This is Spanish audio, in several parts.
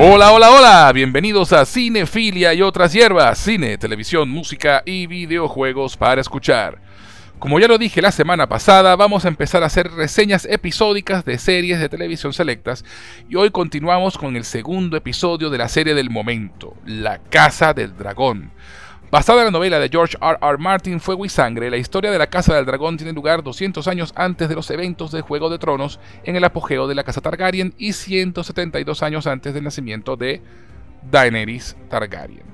Hola, hola, hola, bienvenidos a Cinefilia y otras hierbas, cine, televisión, música y videojuegos para escuchar. Como ya lo dije la semana pasada, vamos a empezar a hacer reseñas episódicas de series de televisión selectas y hoy continuamos con el segundo episodio de la serie del momento, La Casa del Dragón. Basada en la novela de George R. R. Martin Fuego y Sangre, la historia de la Casa del Dragón tiene lugar 200 años antes de los eventos de Juego de Tronos en el apogeo de la Casa Targaryen y 172 años antes del nacimiento de Daenerys Targaryen.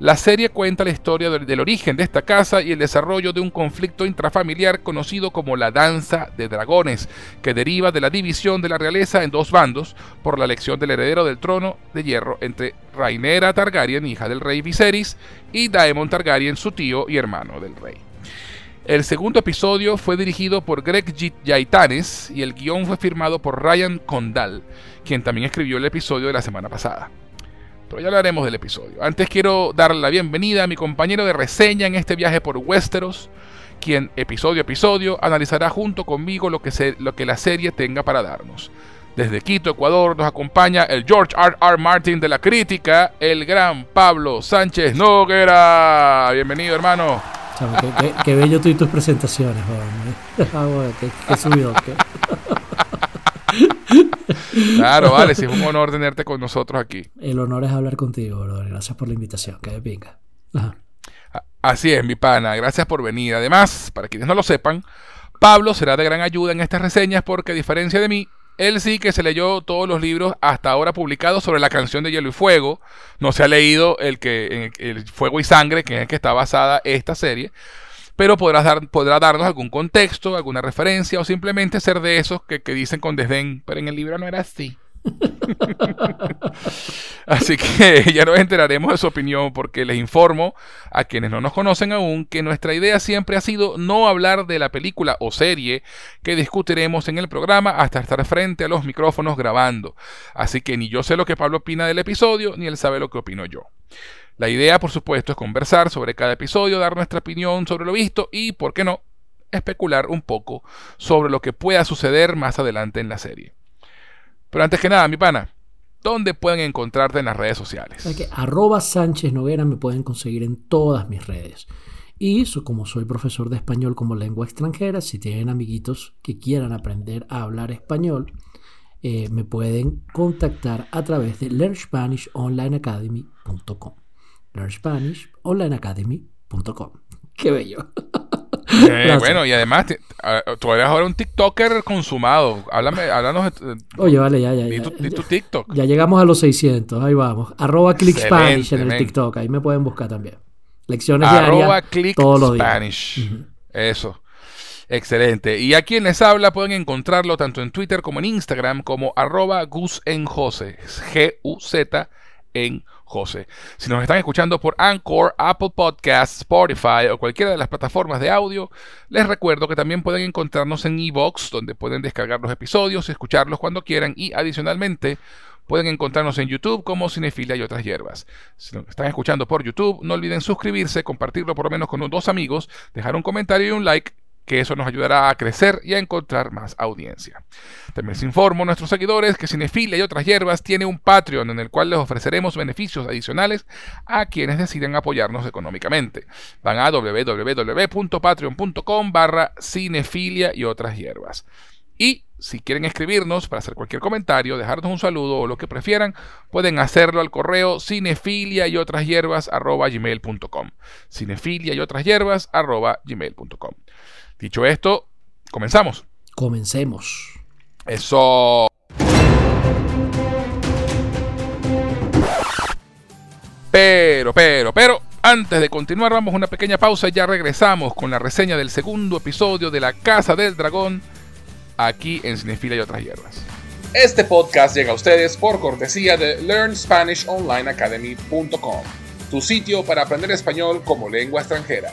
La serie cuenta la historia del, origen de esta casa y el desarrollo de un conflicto intrafamiliar conocido como la Danza de Dragones, que deriva de la división de la realeza en dos bandos por la elección del heredero del trono de hierro entre Rhaenyra Targaryen, hija del rey Viserys, y Daemon Targaryen, su tío y hermano del rey. El segundo episodio fue dirigido por Greg Yaitanes y el guion fue firmado por Ryan Condal, quien también escribió el episodio de la semana pasada pero ya hablaremos del episodio. Antes quiero darle la bienvenida a mi compañero de reseña en este viaje por Westeros, quien episodio a episodio analizará junto conmigo lo que, lo que la serie tenga para darnos. Desde Quito, Ecuador, nos acompaña el George R. R. Martin de la crítica, el gran Pablo Sánchez Noguera. Bienvenido, hermano. qué, bello tú y tus presentaciones, joder. qué, qué subido. Claro, vale, sí es un honor tenerte con nosotros aquí. El honor es hablar contigo, brother. Gracias por la invitación, que de pinga. Así es, mi pana, gracias por venir. Además, para quienes no lo sepan, Pablo será de gran ayuda en estas reseñas porque a diferencia de mí, él sí que se leyó todos los libros hasta ahora publicados sobre la canción de Hielo y Fuego. No se ha leído el que el Fuego y Sangre, que es el que está basada esta serie pero podrás dar, podrá darnos algún contexto, alguna referencia o simplemente ser de esos que, dicen con desdén, pero en el libro no era así. Así que ya nos enteraremos de su opinión porque les informo a quienes no nos conocen aún que nuestra idea siempre ha sido no hablar de la película o serie que discutiremos en el programa hasta estar frente a los micrófonos grabando. Así que ni yo sé lo que Pablo opina del episodio ni él sabe lo que opino yo. La idea, por supuesto, es conversar sobre cada episodio, dar nuestra opinión sobre lo visto y, ¿por qué no?, especular un poco sobre lo que pueda suceder más adelante en la serie. Pero antes que nada, mi pana, ¿dónde pueden encontrarte en las redes sociales? que arroba Sánchez Noguera me pueden conseguir en todas mis redes. Y como soy profesor de español como lengua extranjera, si tienen amiguitos que quieran aprender a hablar español, eh, me pueden contactar a través de learnspanishonlineacademy.com. LearnSpanishOnlineAcademy.com. Qué bello. Eh, bueno, y además, tú eres ahora un TikToker consumado. Háblame, háblanos. Oye, vale, ya, ya. ya, tu, TikTok. Ya llegamos a los 600, ahí vamos. Arroba ClickSpanish en el TikTok, ahí me pueden buscar también. Lecciones Arroba click todos los Spanish. Eso. Excelente. Y a quien les habla pueden encontrarlo tanto en Twitter como en Instagram como arroba Gus en Jose. G-U-Z en José. Si nos están escuchando por Anchor, Apple Podcasts, Spotify o cualquiera de las plataformas de audio, les recuerdo que también pueden encontrarnos en Evox, donde pueden descargar los episodios, escucharlos cuando quieran y adicionalmente pueden encontrarnos en YouTube como Cinefilia y otras hierbas. Si nos están escuchando por YouTube, no olviden suscribirse, compartirlo por lo menos con dos amigos, dejar un comentario y un like que eso nos ayudará a crecer y a encontrar más audiencia. También les informo a nuestros seguidores que Cinefilia y otras hierbas tiene un Patreon en el cual les ofreceremos beneficios adicionales a quienes deciden apoyarnos económicamente. Van a www.patreon.com barra cinefilia y otras hierbas. Y si quieren escribirnos para hacer cualquier comentario, dejarnos un saludo o lo que prefieran, pueden hacerlo al correo cinefilia y otras hierbas gmail.com. Cinefilia y otras hierbas gmail.com. Dicho esto, comenzamos. Comencemos. Eso. Pero, pero, pero, antes de continuar, vamos a una pequeña pausa y ya regresamos con la reseña del segundo episodio de La Casa del Dragón, aquí en Cinefila y otras hierbas. Este podcast llega a ustedes por cortesía de LearnSpanishOnlineAcademy.com, tu sitio para aprender español como lengua extranjera.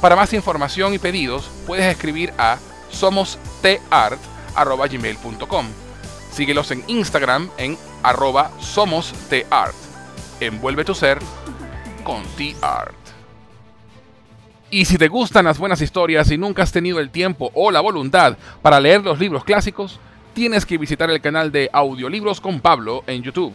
Para más información y pedidos puedes escribir a somostart.gmail.com. Síguelos en Instagram en arroba somostart. Envuelve tu ser con T-Art. Y si te gustan las buenas historias y nunca has tenido el tiempo o la voluntad para leer los libros clásicos, tienes que visitar el canal de Audiolibros con Pablo en YouTube.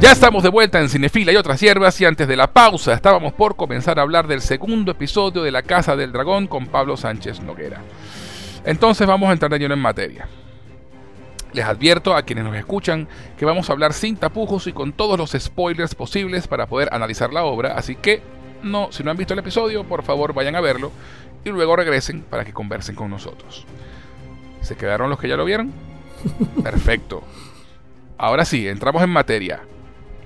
Ya estamos de vuelta en Cinefila y otras hierbas y antes de la pausa estábamos por comenzar a hablar del segundo episodio de La Casa del Dragón con Pablo Sánchez Noguera. Entonces vamos a entrar de lleno en materia. Les advierto a quienes nos escuchan que vamos a hablar sin tapujos y con todos los spoilers posibles para poder analizar la obra, así que no, si no han visto el episodio, por favor vayan a verlo y luego regresen para que conversen con nosotros. ¿Se quedaron los que ya lo vieron? Perfecto. Ahora sí, entramos en materia.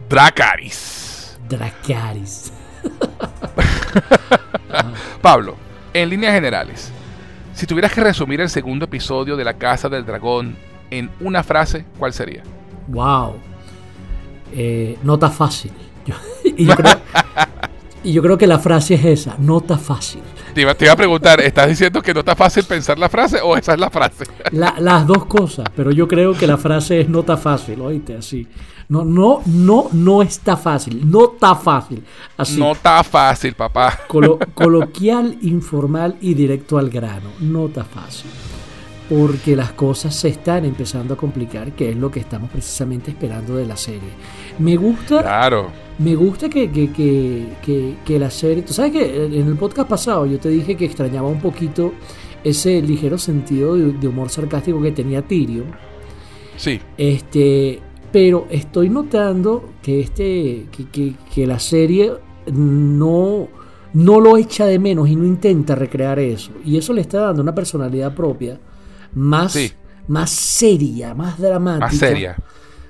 Dracaris. Dracaris. Pablo, en líneas generales, si tuvieras que resumir el segundo episodio de La Casa del Dragón en una frase, ¿cuál sería? Wow. Eh, nota fácil. y, yo creo, y, yo creo, que la frase es esa, nota fácil. Te iba, te iba, a preguntar, ¿estás diciendo que no está fácil pensar la frase o esa es la frase? las dos cosas, pero yo creo que la frase es nota fácil, oíste, así. No, no, no, no está fácil. No está fácil. Así. No está fácil, papá. Colo coloquial, informal y directo al grano. No está fácil. Porque las cosas se están empezando a complicar, que es lo que estamos precisamente esperando de la serie. Me gusta. Claro. Me gusta que, que, que, que la serie. Tú sabes que en el podcast pasado yo te dije que extrañaba un poquito ese ligero sentido de, de humor sarcástico que tenía Tyrion. Sí. Este, pero estoy notando que, este, que, que, la serie no, no lo echa de menos y no intenta recrear eso. Y eso le está dando una personalidad propia más, más seria, más dramática. Más seria.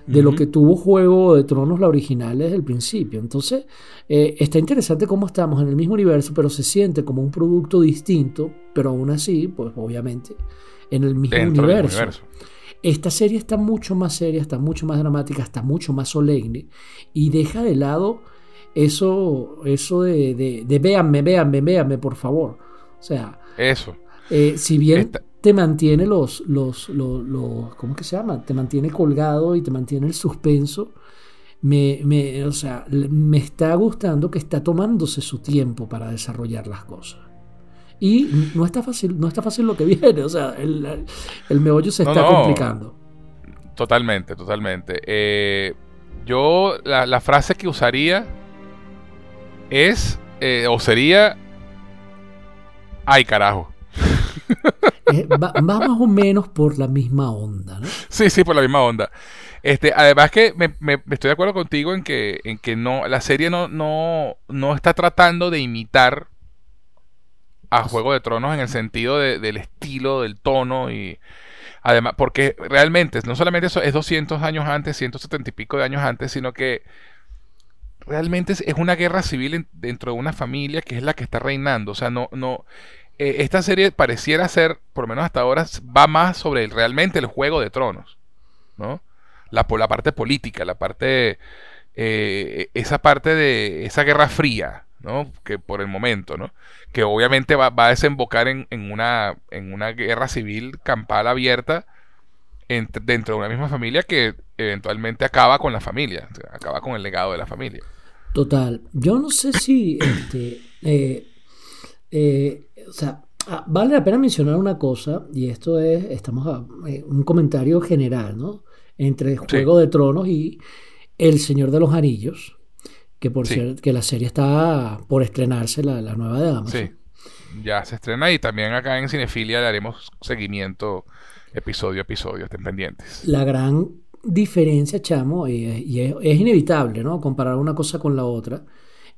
De lo que tuvo Juego de Tronos, la original, desde el principio. Entonces, eh, está interesante cómo estamos en el mismo universo, pero se siente como un producto distinto, pero aún así, pues obviamente, en el mismo universo. universo. Esta serie está mucho más seria, está mucho más dramática, está mucho más solemne y deja de lado eso, eso de, de, de véanme, véanme, véanme, por favor. O sea, eso. Eh, si bien te mantiene los, los, los, los, ¿cómo que se llama? Te mantiene colgado y te mantiene el suspenso. me, me, o sea, me está gustando que está tomándose su tiempo para desarrollar las cosas. Y no está fácil, no está fácil lo que viene, o sea, el, el meollo se está complicando. Totalmente, totalmente. Eh, yo la, frase que usaría es, eh, o sería, ay carajo. Eh, va, más o menos por la misma onda, ¿no? Sí, sí, por la misma onda. Este, además que me, estoy de acuerdo contigo en que, en que no, la serie no, no, no está tratando de imitar a Juego de Tronos en el sentido del estilo, del tono y además, porque realmente no solamente eso es 200 años antes, 170 y pico de años antes, sino que realmente es, una guerra civil dentro de una familia que es la que está reinando. O sea, no, no, eh, esta serie pareciera ser, por lo menos hasta ahora, va más sobre realmente el Juego de Tronos, ¿no? La, la parte política, la parte, eh, esa parte de esa guerra fría, ¿no? Que por el momento, ¿no? Que obviamente va, a desembocar en, una, en una guerra civil campal abierta dentro de una misma familia que eventualmente acaba con la familia, acaba con el legado de la familia. Total. Yo no sé si, este, eh, eh, o sea, ah, vale la pena mencionar una cosa, y esto es, estamos a, eh, un comentario general, ¿no? Entre Juego de Tronos y El Señor de los Anillos que por cierto, que la serie está por estrenarse, la, nueva de Amazon. Sí, ya se estrena y también acá en Cinefilia le haremos seguimiento episodio a episodio, estén pendientes. La gran diferencia, chamo, y, es, inevitable, ¿no? Comparar una cosa con la otra.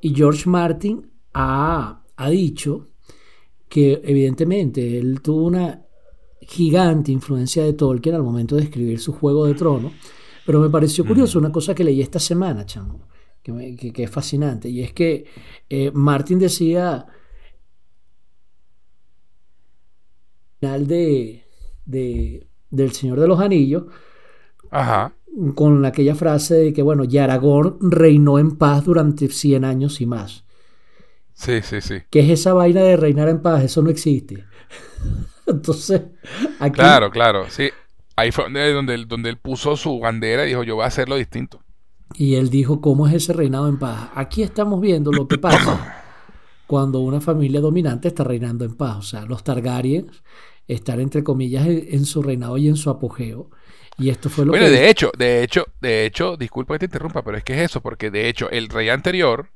Y George Martin ha, ha dicho que evidentemente él tuvo una gigante influencia de Tolkien al momento de escribir su Juego de Trono. Pero me pareció curioso una cosa que leí esta semana, chamo que, es fascinante. Y es que eh, Martin decía final de, de, del Señor de los Anillos, con aquella frase de que, bueno, Yaragorn reinó en paz durante 100 años y más. Sí, sí, sí. ¿Qué es esa vaina de reinar en paz? Eso no existe. Entonces, aquí... Claro, claro, sí. Ahí fue donde, donde él puso su bandera y dijo, yo voy a hacerlo distinto. Y él dijo, ¿cómo es ese reinado en paz? Aquí estamos viendo lo que pasa cuando una familia dominante está reinando en paz. O sea, los Targaryens están, entre comillas, en, su reinado y en su apogeo. Y esto fue lo bueno, de hecho, de hecho, de hecho, disculpa que te interrumpa, pero es que es eso, porque de hecho el rey anterior,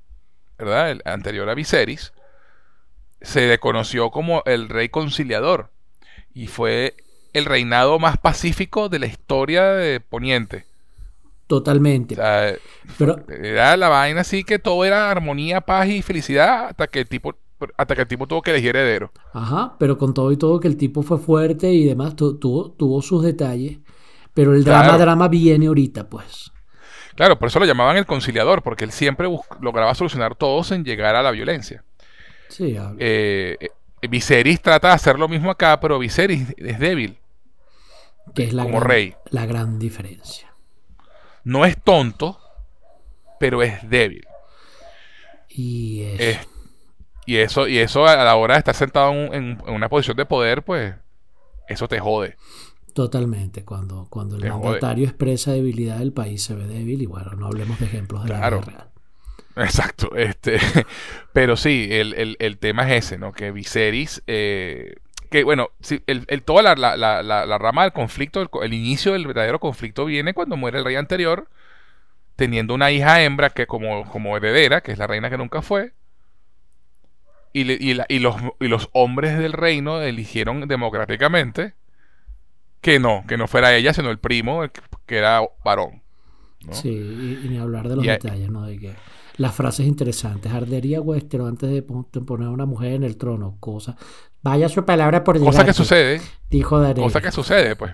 ¿verdad? El anterior a Viserys, se le conoció como el rey conciliador. Y fue el reinado más pacífico de la historia de Poniente. Totalmente. Pero, era la vaina así que todo era armonía, paz y felicidad hasta que el tipo hasta que el tipo tuvo que elegir heredero. Ajá, pero con todo y todo que el tipo fue fuerte y demás, tuvo, tuvo sus detalles. Pero el drama, drama viene ahorita, pues. Claro, por eso lo llamaban el conciliador, porque él siempre lograba solucionar todo sin llegar a la violencia. Sí, eh, eh, Viserys trata de hacer lo mismo acá, pero Viserys es débil. Que es la, como rey. la gran diferencia. No es tonto, pero es débil. Y, y eso, y eso a la hora de estar sentado en, una posición de poder, pues eso te jode. Totalmente. Cuando, cuando el mandatario expresa debilidad, el país se ve débil. Y bueno, no hablemos de ejemplos de la vida real. Exacto. Este, pero sí, el, tema es ese, ¿no? Que Viserys eh, que bueno, el, toda la, rama del conflicto, el, inicio del verdadero conflicto viene cuando muere el rey anterior, teniendo una hija hembra que como, como heredera, que es la reina que nunca fue, y, y, los, y los hombres del reino eligieron democráticamente que no, que no fuera ella, sino el primo, que era varón. Sí, y, ni hablar de los detalles, ¿no? De que las frases interesantes. Ardería Westeros antes de poner a una mujer en el trono. Cosa. Vaya su palabra por Cosa que sucede. Dijo Daenerys. Cosa que sucede, pues.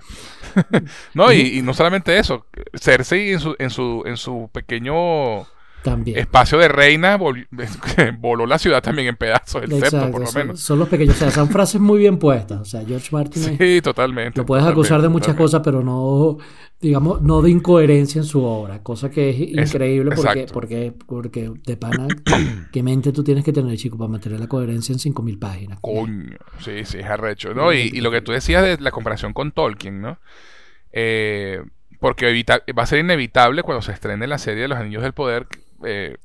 no, y, no solamente eso. Cersei en su, en su, en su pequeño también. Espacio de reina voló la ciudad también en pedazos, el Exacto, por lo menos. Son, los pequeños, o sea, son frases muy bien puestas. O sea, George Martin. Sí, totalmente. Lo puedes acusar de muchas cosas, pero no, digamos, no de incoherencia en su obra, cosa que es increíble porque, porque, porque de pana, qué mente tú tienes que tener, chico, para mantener la coherencia en 5.000 páginas. Coño, sí, sí, es arrecho, ¿no? Y, y, lo que tú decías de la comparación con Tolkien, ¿no? Eh, porque va a ser inevitable cuando se estrene la serie de los Anillos del Poder eh,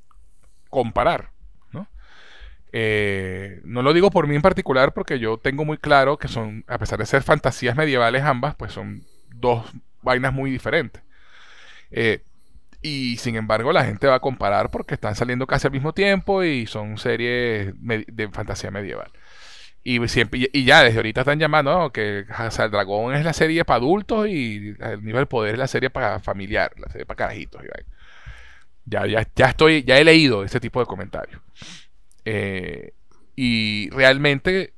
comparar. ¿no? Eh, no lo digo por mí en particular porque yo tengo muy claro que son, a pesar de ser fantasías medievales ambas, pues son dos vainas muy diferentes. Eh, y sin embargo la gente va a comparar porque están saliendo casi al mismo tiempo y son series de fantasía medieval. Y, y ya desde ahorita están llamando que Casa del Dragón es la serie para adultos y el nivel de poder es la serie para familiar, la serie para carajitos. Ya, ya, ya estoy, ya he leído ese tipo de comentarios. Eh, y realmente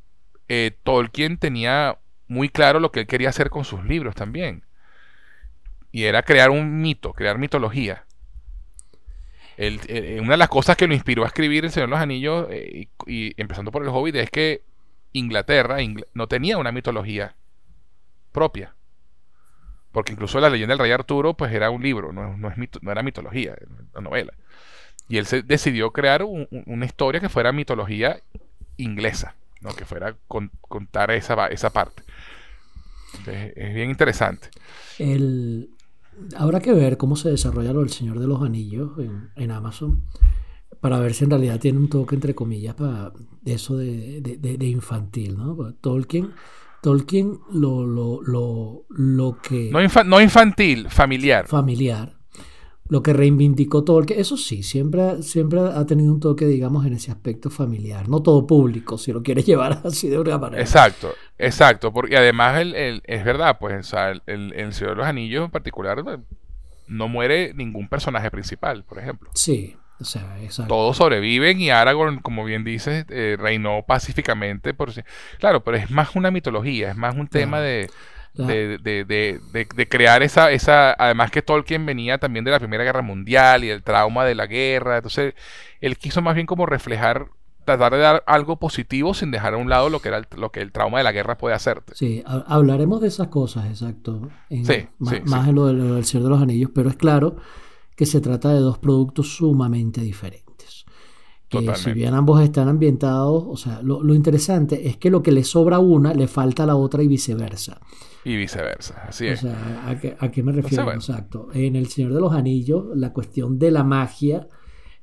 eh, Tolkien tenía muy claro lo que él quería hacer con sus libros también. Y era crear un mito, crear mitología. Eh, una de las cosas que lo inspiró a escribir El Señor de los Anillos, y, y, empezando por el Hobbit, es que Inglaterra no tenía una mitología propia. Porque incluso la leyenda del rey Arturo pues era un libro, no, era mitología, era una novela. Y él se decidió crear una historia que fuera mitología inglesa, ¿no? que fuera contar esa, esa parte. es bien interesante. El, habrá que ver cómo se desarrolla lo del Señor de los Anillos en Amazon para ver si en realidad tiene un toque, entre comillas, para eso de, de, infantil, ¿no? Tolkien, Tolkien lo, lo, lo, lo que... No, no, infantil, familiar. Familiar. Lo que reivindicó Tolkien, eso sí, siempre, siempre ha tenido un toque, digamos, en ese aspecto familiar. No todo público, si lo quieres llevar así de una manera. Exacto, exacto. Porque además el, el, es verdad, pues, el, el Señor de los Anillos en particular no muere ningún personaje principal, por ejemplo. Sí. Todos sobreviven y Aragorn, como bien dices, eh, reinó pacíficamente. Por... Claro, pero es más una mitología, es más un tema de, de, crear esa, esa... Además que Tolkien venía también de la Primera Guerra Mundial y el trauma de la guerra. Entonces, él quiso más bien como reflejar tratar de dar algo positivo sin dejar a un lado lo que era el, lo que el trauma de la guerra puede hacerte. Sí, hablaremos de esas cosas, exacto. más, en lo, del Señor de los Anillos, pero es claro que se trata de dos productos sumamente diferentes. Que si bien ambos están ambientados, o sea, lo, interesante es que lo que le sobra a una le falta a la otra y viceversa. Y viceversa, así es. O sea, ¿a qué, me refiero? Exacto. En El Señor de los Anillos, la cuestión de la magia,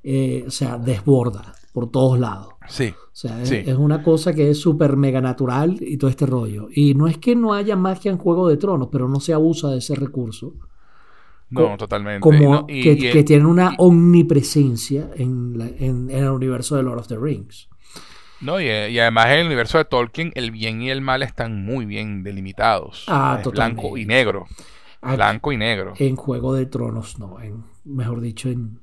eh, o sea, desborda por todos lados. Sí. O sea, es, una cosa que es súper mega natural y todo este rollo. Y no es que no haya magia en Juego de Tronos, pero no se abusa de ese recurso. No, totalmente. Como que, tienen una omnipresencia en, el universo de Lord of the Rings. No, y, además en el universo de Tolkien, el bien y el mal están muy bien delimitados. Ah, Blanco y negro. blanco y negro. En Juego de Tronos, no. En, mejor dicho, en.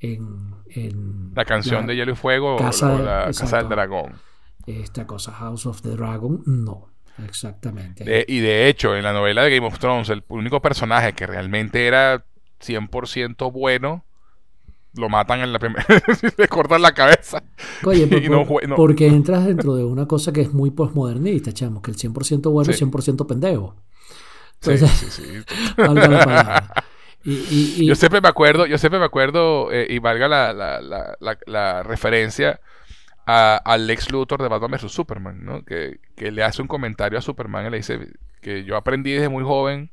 en, la canción de Hielo y Fuego Casa, o la Casa del Dragón. Esta cosa, House of the Dragon, no. Exactamente. y de hecho, en la novela de Game of Thrones, el único personaje que realmente era 100% bueno, lo matan en la primera. le cortan la cabeza. Oye, porque entras dentro de una cosa que es muy postmodernista, chamo, que el 100% bueno es 100% pendejo. sí, sí, sí. valga la palabra. yo siempre me acuerdo, yo siempre me acuerdo, eh, y valga la, la, la, la referencia, al Lex Luthor de Batman vs. Superman, ¿no? Que, le hace un comentario a Superman y le dice que yo aprendí desde muy joven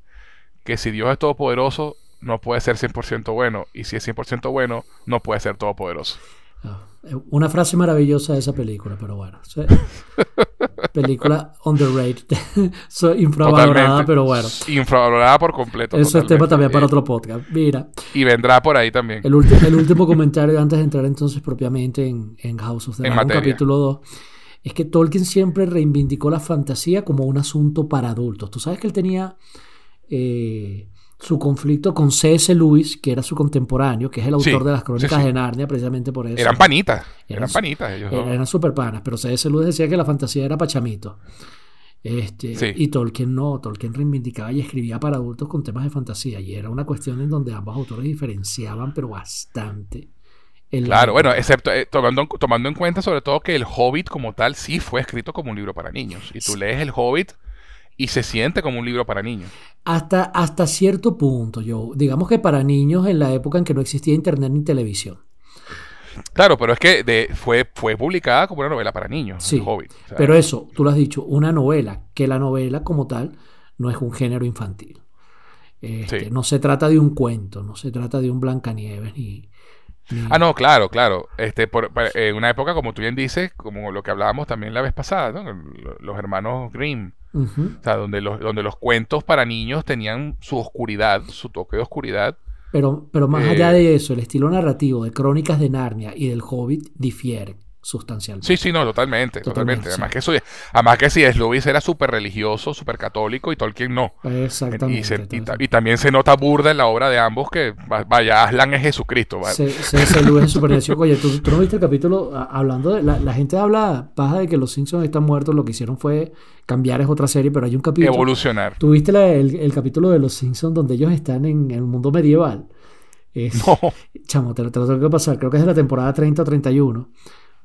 que si Dios es todopoderoso, no puede ser 100% bueno. Y si es 100% bueno, no puede ser todopoderoso. Ah, una frase maravillosa de esa película, pero bueno. película underrated. infravalorada, pero bueno. Infravalorada por completo. Eso es tema también para otro podcast. Mira. Y vendrá por ahí también. El, el último comentario antes de entrar entonces propiamente en, House of the Dragon, capítulo 2. Es que Tolkien siempre reivindicó la fantasía como un asunto para adultos. Tú sabes que él tenía eh, su conflicto con C.S. Lewis, que era su contemporáneo, que es el autor de las crónicas de Narnia, precisamente por eso. Eran panitas, eran, panitas ellos. Eran super panas, pero C.S. Lewis decía que la fantasía era pachamito. Este, Y Tolkien no, Tolkien reivindicaba y escribía para adultos con temas de fantasía, y era una cuestión en donde ambos autores diferenciaban, pero bastante. Claro, bueno, excepto eh, tomando, tomando en cuenta sobre todo que el Hobbit como tal sí fue escrito como un libro para niños. Y tú lees el Hobbit y se siente como un libro para niños. Hasta, hasta cierto punto, yo. Digamos que para niños en la época en que no existía internet ni televisión. Claro, pero es que fue, fue publicada como una novela para niños. Sí, pero eso, tú lo has dicho, una novela, que la novela como tal no es un género infantil. Este, Sí. No se trata de un cuento, no se trata de un Blancanieves ni. ni- Ah, no, claro, claro. Este, por, en una época, como tú bien dices, como lo que hablábamos también la vez pasada, Los hermanos Grimm. O sea, donde los, donde los cuentos para niños tenían su oscuridad, su toque de oscuridad. Pero, pero más Eh, allá de eso, el estilo narrativo de Crónicas de Narnia y del Hobbit difieren sustancialmente. Sí, sí, no, totalmente, Totalmente, totalmente. sí. Además que eso, además que si Lewis era súper religioso, súper católico y Tolkien no. Exactamente. Y, se- y también se nota burda en la obra de ambos que, va- vaya, Aslan es Jesucristo. ¿vale? Se, se, se Lewis es supernecio. Oye, ¿tú, tú no viste el capítulo hablando de. La, la gente habla paja de que los Simpsons están muertos. Lo que hicieron fue cambiar, es otra serie, pero hay un capítulo. Evolucionar. ¿Tú viste la- el, el capítulo de los Simpsons donde ellos están en el mundo medieval? Es, No, Chamo, te, lo- te lo tengo que pasar. Creo que es de la temporada 30 o 31.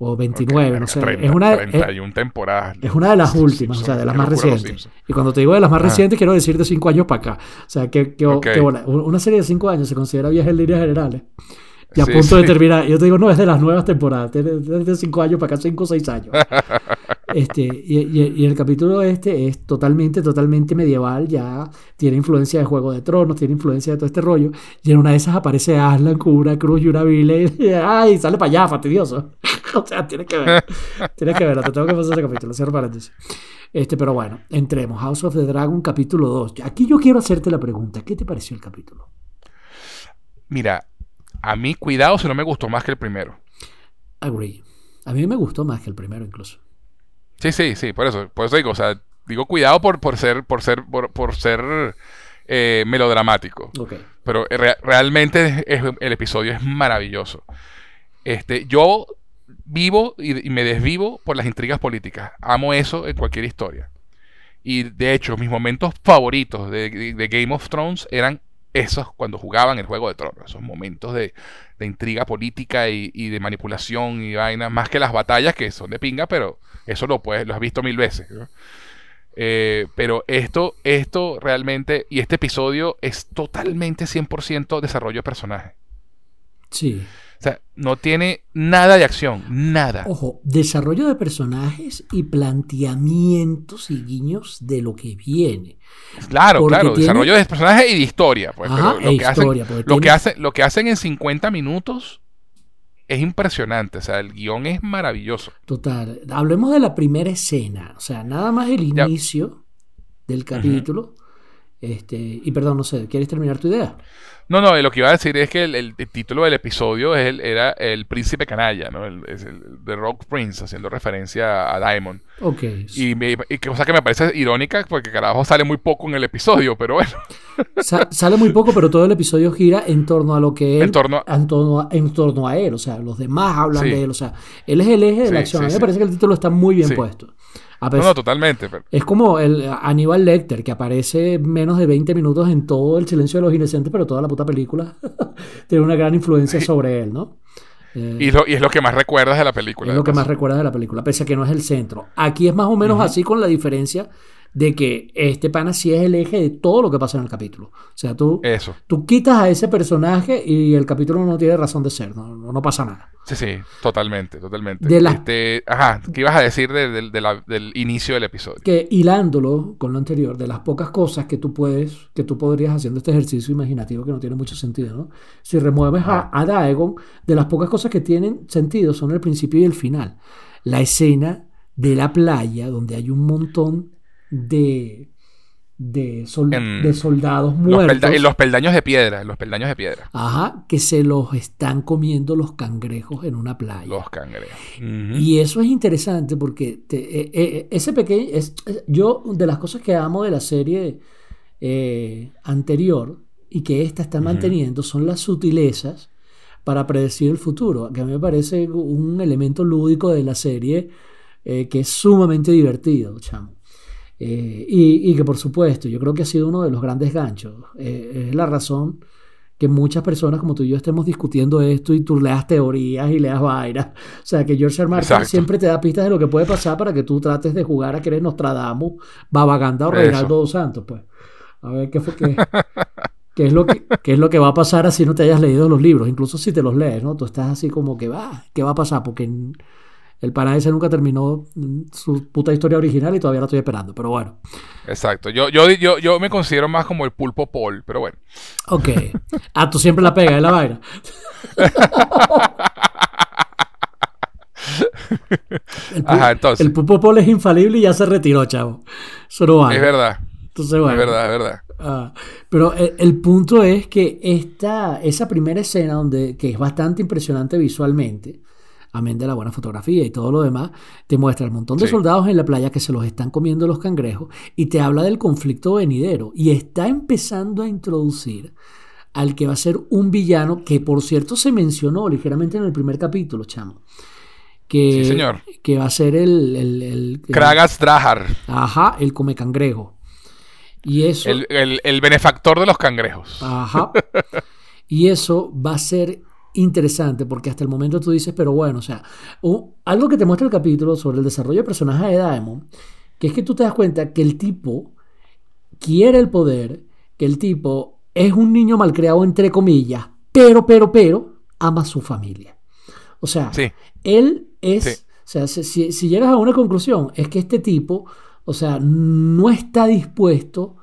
O 29, no sé. 30, es, una, es, 31 temporadas. es una de las últimas, o sea, de las más recientes. Y cuando te digo de las más Ajá. recientes, quiero decir de 5 años para acá. O sea, que, que, Ok. que bola. Una serie de 5 años se considera vieja en líneas generales. Y a Sí, punto de sí. terminar. Yo te digo, no, es de las nuevas temporadas. Tiene es de 5 años para acá, 5 o 6 años. Este, y, y- y el capítulo este es totalmente, totalmente medieval, ya tiene influencia de Juego de Tronos, tiene influencia de todo este rollo, y en una de esas aparece Aslan con una cruz y una Biblia, y ¡ay! sale para allá, fastidioso. o sea, tienes que ver, tienes que verlo, te tengo que pasar ese capítulo, cierro paréntesis. Este, pero bueno, entremos, House of the Dragon, capítulo 2. Aquí yo quiero hacerte la pregunta, ¿qué te pareció el capítulo? Mira, a mí, cuidado si no me gustó más que el primero. Agree. A mí me gustó más que el primero incluso. Sí, sí, sí, por eso, por eso digo, o sea, digo cuidado por, por ser, por ser, por, por ser eh, melodramático. Pero re- realmente es- el episodio es maravilloso. Este, yo vivo y, y me desvivo por las intrigas políticas. Amo eso en cualquier historia. Y de hecho, mis momentos favoritos de, de- de Game of Thrones eran esos cuando jugaban el Juego de Tronos. Esos momentos de, de intriga política y, de manipulación y vaina. Más que las batallas que son de pinga, pero eso lo, puedes, lo has visto mil veces. Eh, pero esto, esto realmente, y este episodio es totalmente 100% desarrollo de personaje. Sí. O sea, no tiene nada de acción, nada. Ojo, desarrollo de personajes y planteamientos y guiños de lo que viene. Claro, porque claro, tiene- desarrollo de personaje y de historia. Pues, Ajá, pero lo, e que hacen, historia, porque lo, que hacen, lo que hacen en 50 minutos es impresionante. O sea, el guion es maravilloso. Total. Hablemos de la primera escena. O sea, nada más el Ya. inicio del capítulo. Este, y perdón, no sé, ¿quieres terminar tu idea? No, no, lo que iba a decir es que el, el- el título del episodio es el- era El Príncipe Canalla, ¿no? El, es el The Rock Prince, haciendo referencia a Diamond. Ok. Y, me, y cosa que me parece irónica, porque carajo sale muy poco en el episodio, pero bueno. Sa- sale muy poco, pero todo el episodio gira en torno a lo que él. En torno a- en torno a, en torno a él. O sea, los demás hablan Sí. de él. O sea, él es el eje de Sí, la acción. sí, a mí me parece que el título está muy bien puesto. A No, pesar- no, totalmente. pero- Es como el Aníbal Lecter, que aparece menos de 20 minutos en todo el silencio de los inocentes, pero toda la puta película tiene una gran influencia sobre él, ¿no? Eh, y, lo, y es lo que más recuerdas de la película. es lo que más recuerdas de la película, pese a que no es el centro. Aquí es más o menos así con la diferencia de que este pana sí es el eje de todo lo que pasa en el capítulo. O sea, tú, Eso. tú quitas a ese personaje y el capítulo no tiene razón de ser, no, no, no pasa nada. Sí, sí, totalmente, totalmente. De la- Este, ajá, ¿qué ibas a decir de- de- de la- del inicio del episodio? que hilándolo con lo anterior, de las pocas cosas que tú puedes, que tú podrías haciendo este ejercicio imaginativo que no tiene mucho sentido, ¿no? Si remueves a, a Daegon, de las pocas cosas que tienen sentido son el principio y el final. La escena de la playa donde hay un montón de, de, sol- En de soldados Los, muertos. pelda- en los peldaños de piedra, en los peldaños de piedra. Ajá, que se los están comiendo los cangrejos en una playa. Los cangrejos. Y eso es interesante porque te- eh, eh, ese pequeño. Es, yo, de las cosas que amo de la serie eh, anterior y que esta está manteniendo son las sutilezas para predecir el futuro, que a mí me parece un elemento lúdico de la serie eh, que es sumamente divertido, chamo. Eh, y, y que por supuesto, yo creo que ha sido uno de los grandes ganchos. Eh, es la razón que muchas personas como tú y yo estemos discutiendo esto y tú leas teorías y leas vainas. O sea, que George R. Martin Exacto. siempre te da pistas de lo que puede pasar para que tú trates de jugar a que eres Nostradamus, Babaganda o Reinaldo dos Santos, pues. A ver qué fue que... ¿Qué es, lo que, qué es lo que va a pasar así no te hayas leído los libros? Incluso si te los lees, ¿no? Tú estás así como que va, ¿qué va a pasar? Porque El pana ese nunca terminó mm, su puta historia original y todavía la estoy esperando, pero bueno. Exacto. Yo, yo, yo, yo me considero más como el pulpo Paul, pero bueno. Ok. Ah, tú siempre la pegas, es la vaina. El, Ajá, entonces. el pulpo Paul es infalible y ya se retiró, chavo. Eso no vale. Es verdad. Entonces, bueno. Es verdad, es verdad. Ah, pero el, el punto es que esta, esa primera escena, donde, que es bastante impresionante visualmente, amén de la buena fotografía y todo lo demás, te muestra el montón de Sí. soldados en la playa que se los están comiendo los cangrejos y te habla del conflicto venidero y está empezando a introducir al que va a ser un villano que por cierto se mencionó ligeramente en el primer capítulo, chamo. Que, Sí, señor. que va a ser el, el, el- el- Kragas Drahar, ajá, el come cangrejo. Y eso el, el- el benefactor de los cangrejos. Ajá. Y eso va a ser interesante porque hasta el momento tú dices, pero bueno, o sea, u- algo que te muestra el capítulo sobre el desarrollo de personaje de Daemon, que es que tú te das cuenta que el tipo quiere el poder, que el tipo es un niño malcriado entre comillas, pero, pero, pero, ama a su familia. O sea, Sí. él es, Sí. o sea, si- si llegas a una conclusión, es que este tipo, o sea, no está dispuesto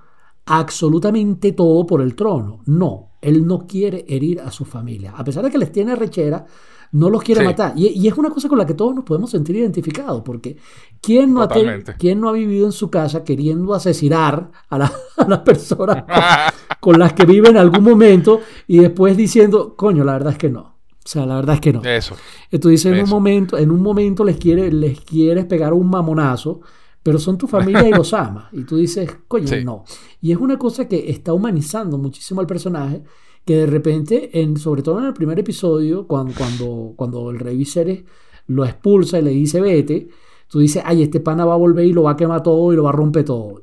a absolutamente todo por el trono. No, él no quiere herir a su familia. A pesar de que les tiene rechera, no los quiere Sí. matar. Y, y es una cosa con la que todos nos podemos sentir identificados, porque ¿quién no, ha, quién no ha vivido en su casa queriendo asesinar a, la- a las personas con las que vive en algún momento y después diciendo, coño, la verdad es que no. O sea, la verdad es que no. Eso. Dices en un Eso. momento, en un momento les, quiere, les quieres pegar un mamonazo, pero son tu familia y los amas. Y tú dices, coño, Sí. no. Y es una cosa que está humanizando muchísimo al personaje, que de repente, en, sobre todo en el primer episodio, cuando, cuando, cuando el rey Viserys lo expulsa y le dice vete, tú dices, ay, este pana va a volver y lo va a quemar todo y lo va a romper todo.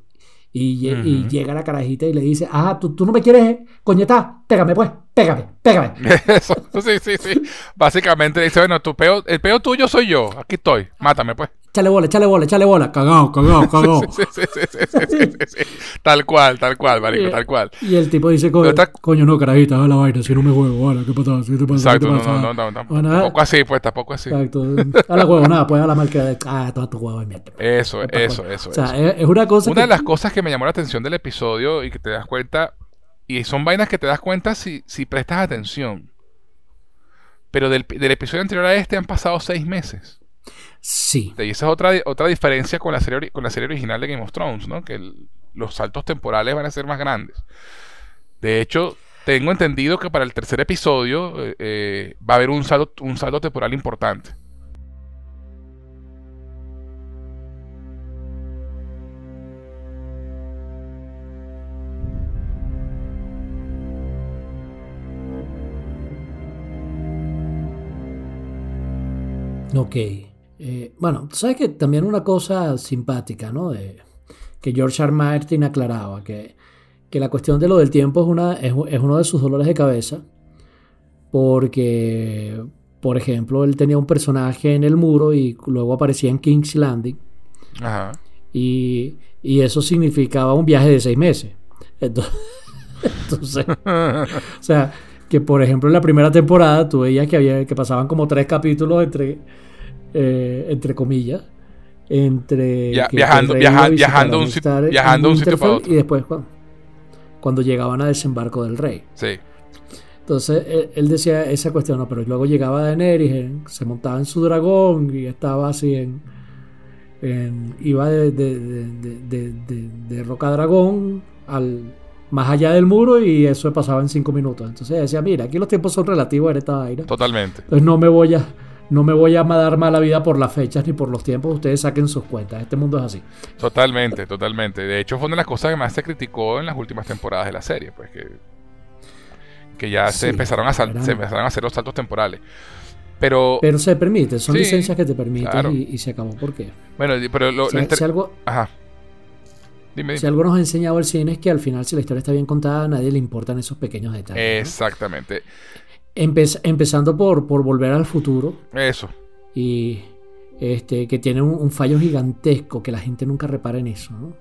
Y, llega la carajita y le dice, ah, ¿tú, tú no me quieres, coñeta, pégame pues, pégame, pégame. Eso. Sí, sí, sí. Básicamente dice, bueno, tu peo, el peo tuyo soy yo. Aquí estoy. Mátame, pues. Échale bola, échale bola, échale bola. Cagao, cagao, cagao. Sí, sí, sí, sí, sí, sí, sí, sí. Tal cual, tal cual, marico, tal cual. Y el tipo dice, coño, Otra- coño no, carajita, la vaina, si no me juego, ahora, ¿qué pasa? ¿Qué te pasa? Exacto, ¿Qué no, te pasa? no, no, no, Bueno, tampoco así, pues, tampoco así. Exacto. A la huevo, nada, pues a la marca de, ah, toma tu huevo de mierda. Eso, eso, eso. O sea, eso. es, es una cosa Una que... de las cosas que me llamó la atención del episodio y que te das cuenta, y son vainas que te das cuenta si, si prestas atención. Pero del, del episodio anterior a este han pasado seis meses. Sí, Y esa es otra, otra diferencia con la, serie, con la serie original de Game of Thrones, ¿no? Que el- los saltos temporales van a ser más grandes. De hecho, tengo entendido que para el tercer episodio eh, eh, va a haber un salto, un salto temporal importante. ok. Eh, bueno, tú sabes que también una cosa simpática, ¿no? De, que George R. R. Martin aclaraba, que, que la cuestión de lo del tiempo es, una, es, es uno de sus dolores de cabeza, porque, por ejemplo, él tenía un personaje en el muro y luego aparecía en King's Landing. Ajá. Y, y eso significaba un viaje de seis meses. Entonces, entonces, o sea, que por ejemplo en la primera temporada tú veías que, había, que pasaban como tres capítulos entre, eh, entre comillas, entre que- viajando- viaja- viajando un viajando un sitio para Winterfell otro. Y después cuando, cuando llegaban a desembarco del rey. Sí. Entonces él, él decía esa cuestión, no, pero luego llegaba Daenerys, en- se montaba en su dragón y estaba así en. en- iba de, de, de, de, de- de- de Roca Dragón al más allá del muro y eso pasaba en cinco minutos. Entonces decía, mira, aquí los tiempos son relativos en esta vaina. Totalmente. Entonces no me voy a. No me voy a dar mala vida por las fechas ni por los tiempos. Ustedes saquen sus cuentas. Este mundo es así. Totalmente, totalmente. De hecho, fue una de las cosas que más se criticó en las últimas temporadas de la serie, pues que, que ya Sí, se empezaron a sal- eran- se empezaron a hacer los saltos temporales. Pero, Pero se permite. Son Sí, licencias que te permiten claro. y, y se acabó. ¿Por qué? bueno, pero lo, Si- lo inter- si algo, Ajá. Dime, Si algo nos ha enseñado el cine es que al final, si la historia está bien contada, a nadie le importan esos pequeños detalles. ¿no? Empe- empezando por, por volver al futuro Eso. y este, que tiene un, un fallo gigantesco que la gente nunca repara en eso. ¿no?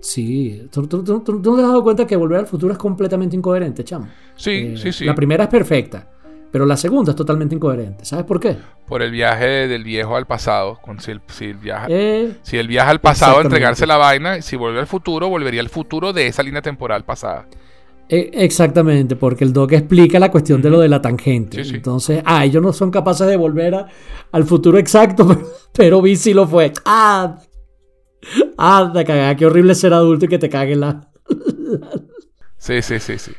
Sí, ¿Tú, tú, tú- tú no te has dado cuenta que volver al futuro es completamente incoherente, chamo. Sí, Eh, sí, sí. La primera es perfecta, Pero la segunda es totalmente incoherente. ¿Sabes por qué? Por el viaje del viejo al pasado. Con si, el, si, el viaja, Eh, si él viaja al pasado a entregarse la vaina, si vuelve al futuro, volvería al futuro de esa línea temporal pasada. Eh, exactamente, porque el Doc explica la cuestión de lo de la tangente. Sí, sí. Entonces, ah, ellos no son capaces de volver a- al futuro exacto, pero, pero vi si lo fue. Ah, anda, cagada, qué horrible ser adulto y que te caguen la. Sí, sí, sí, sí.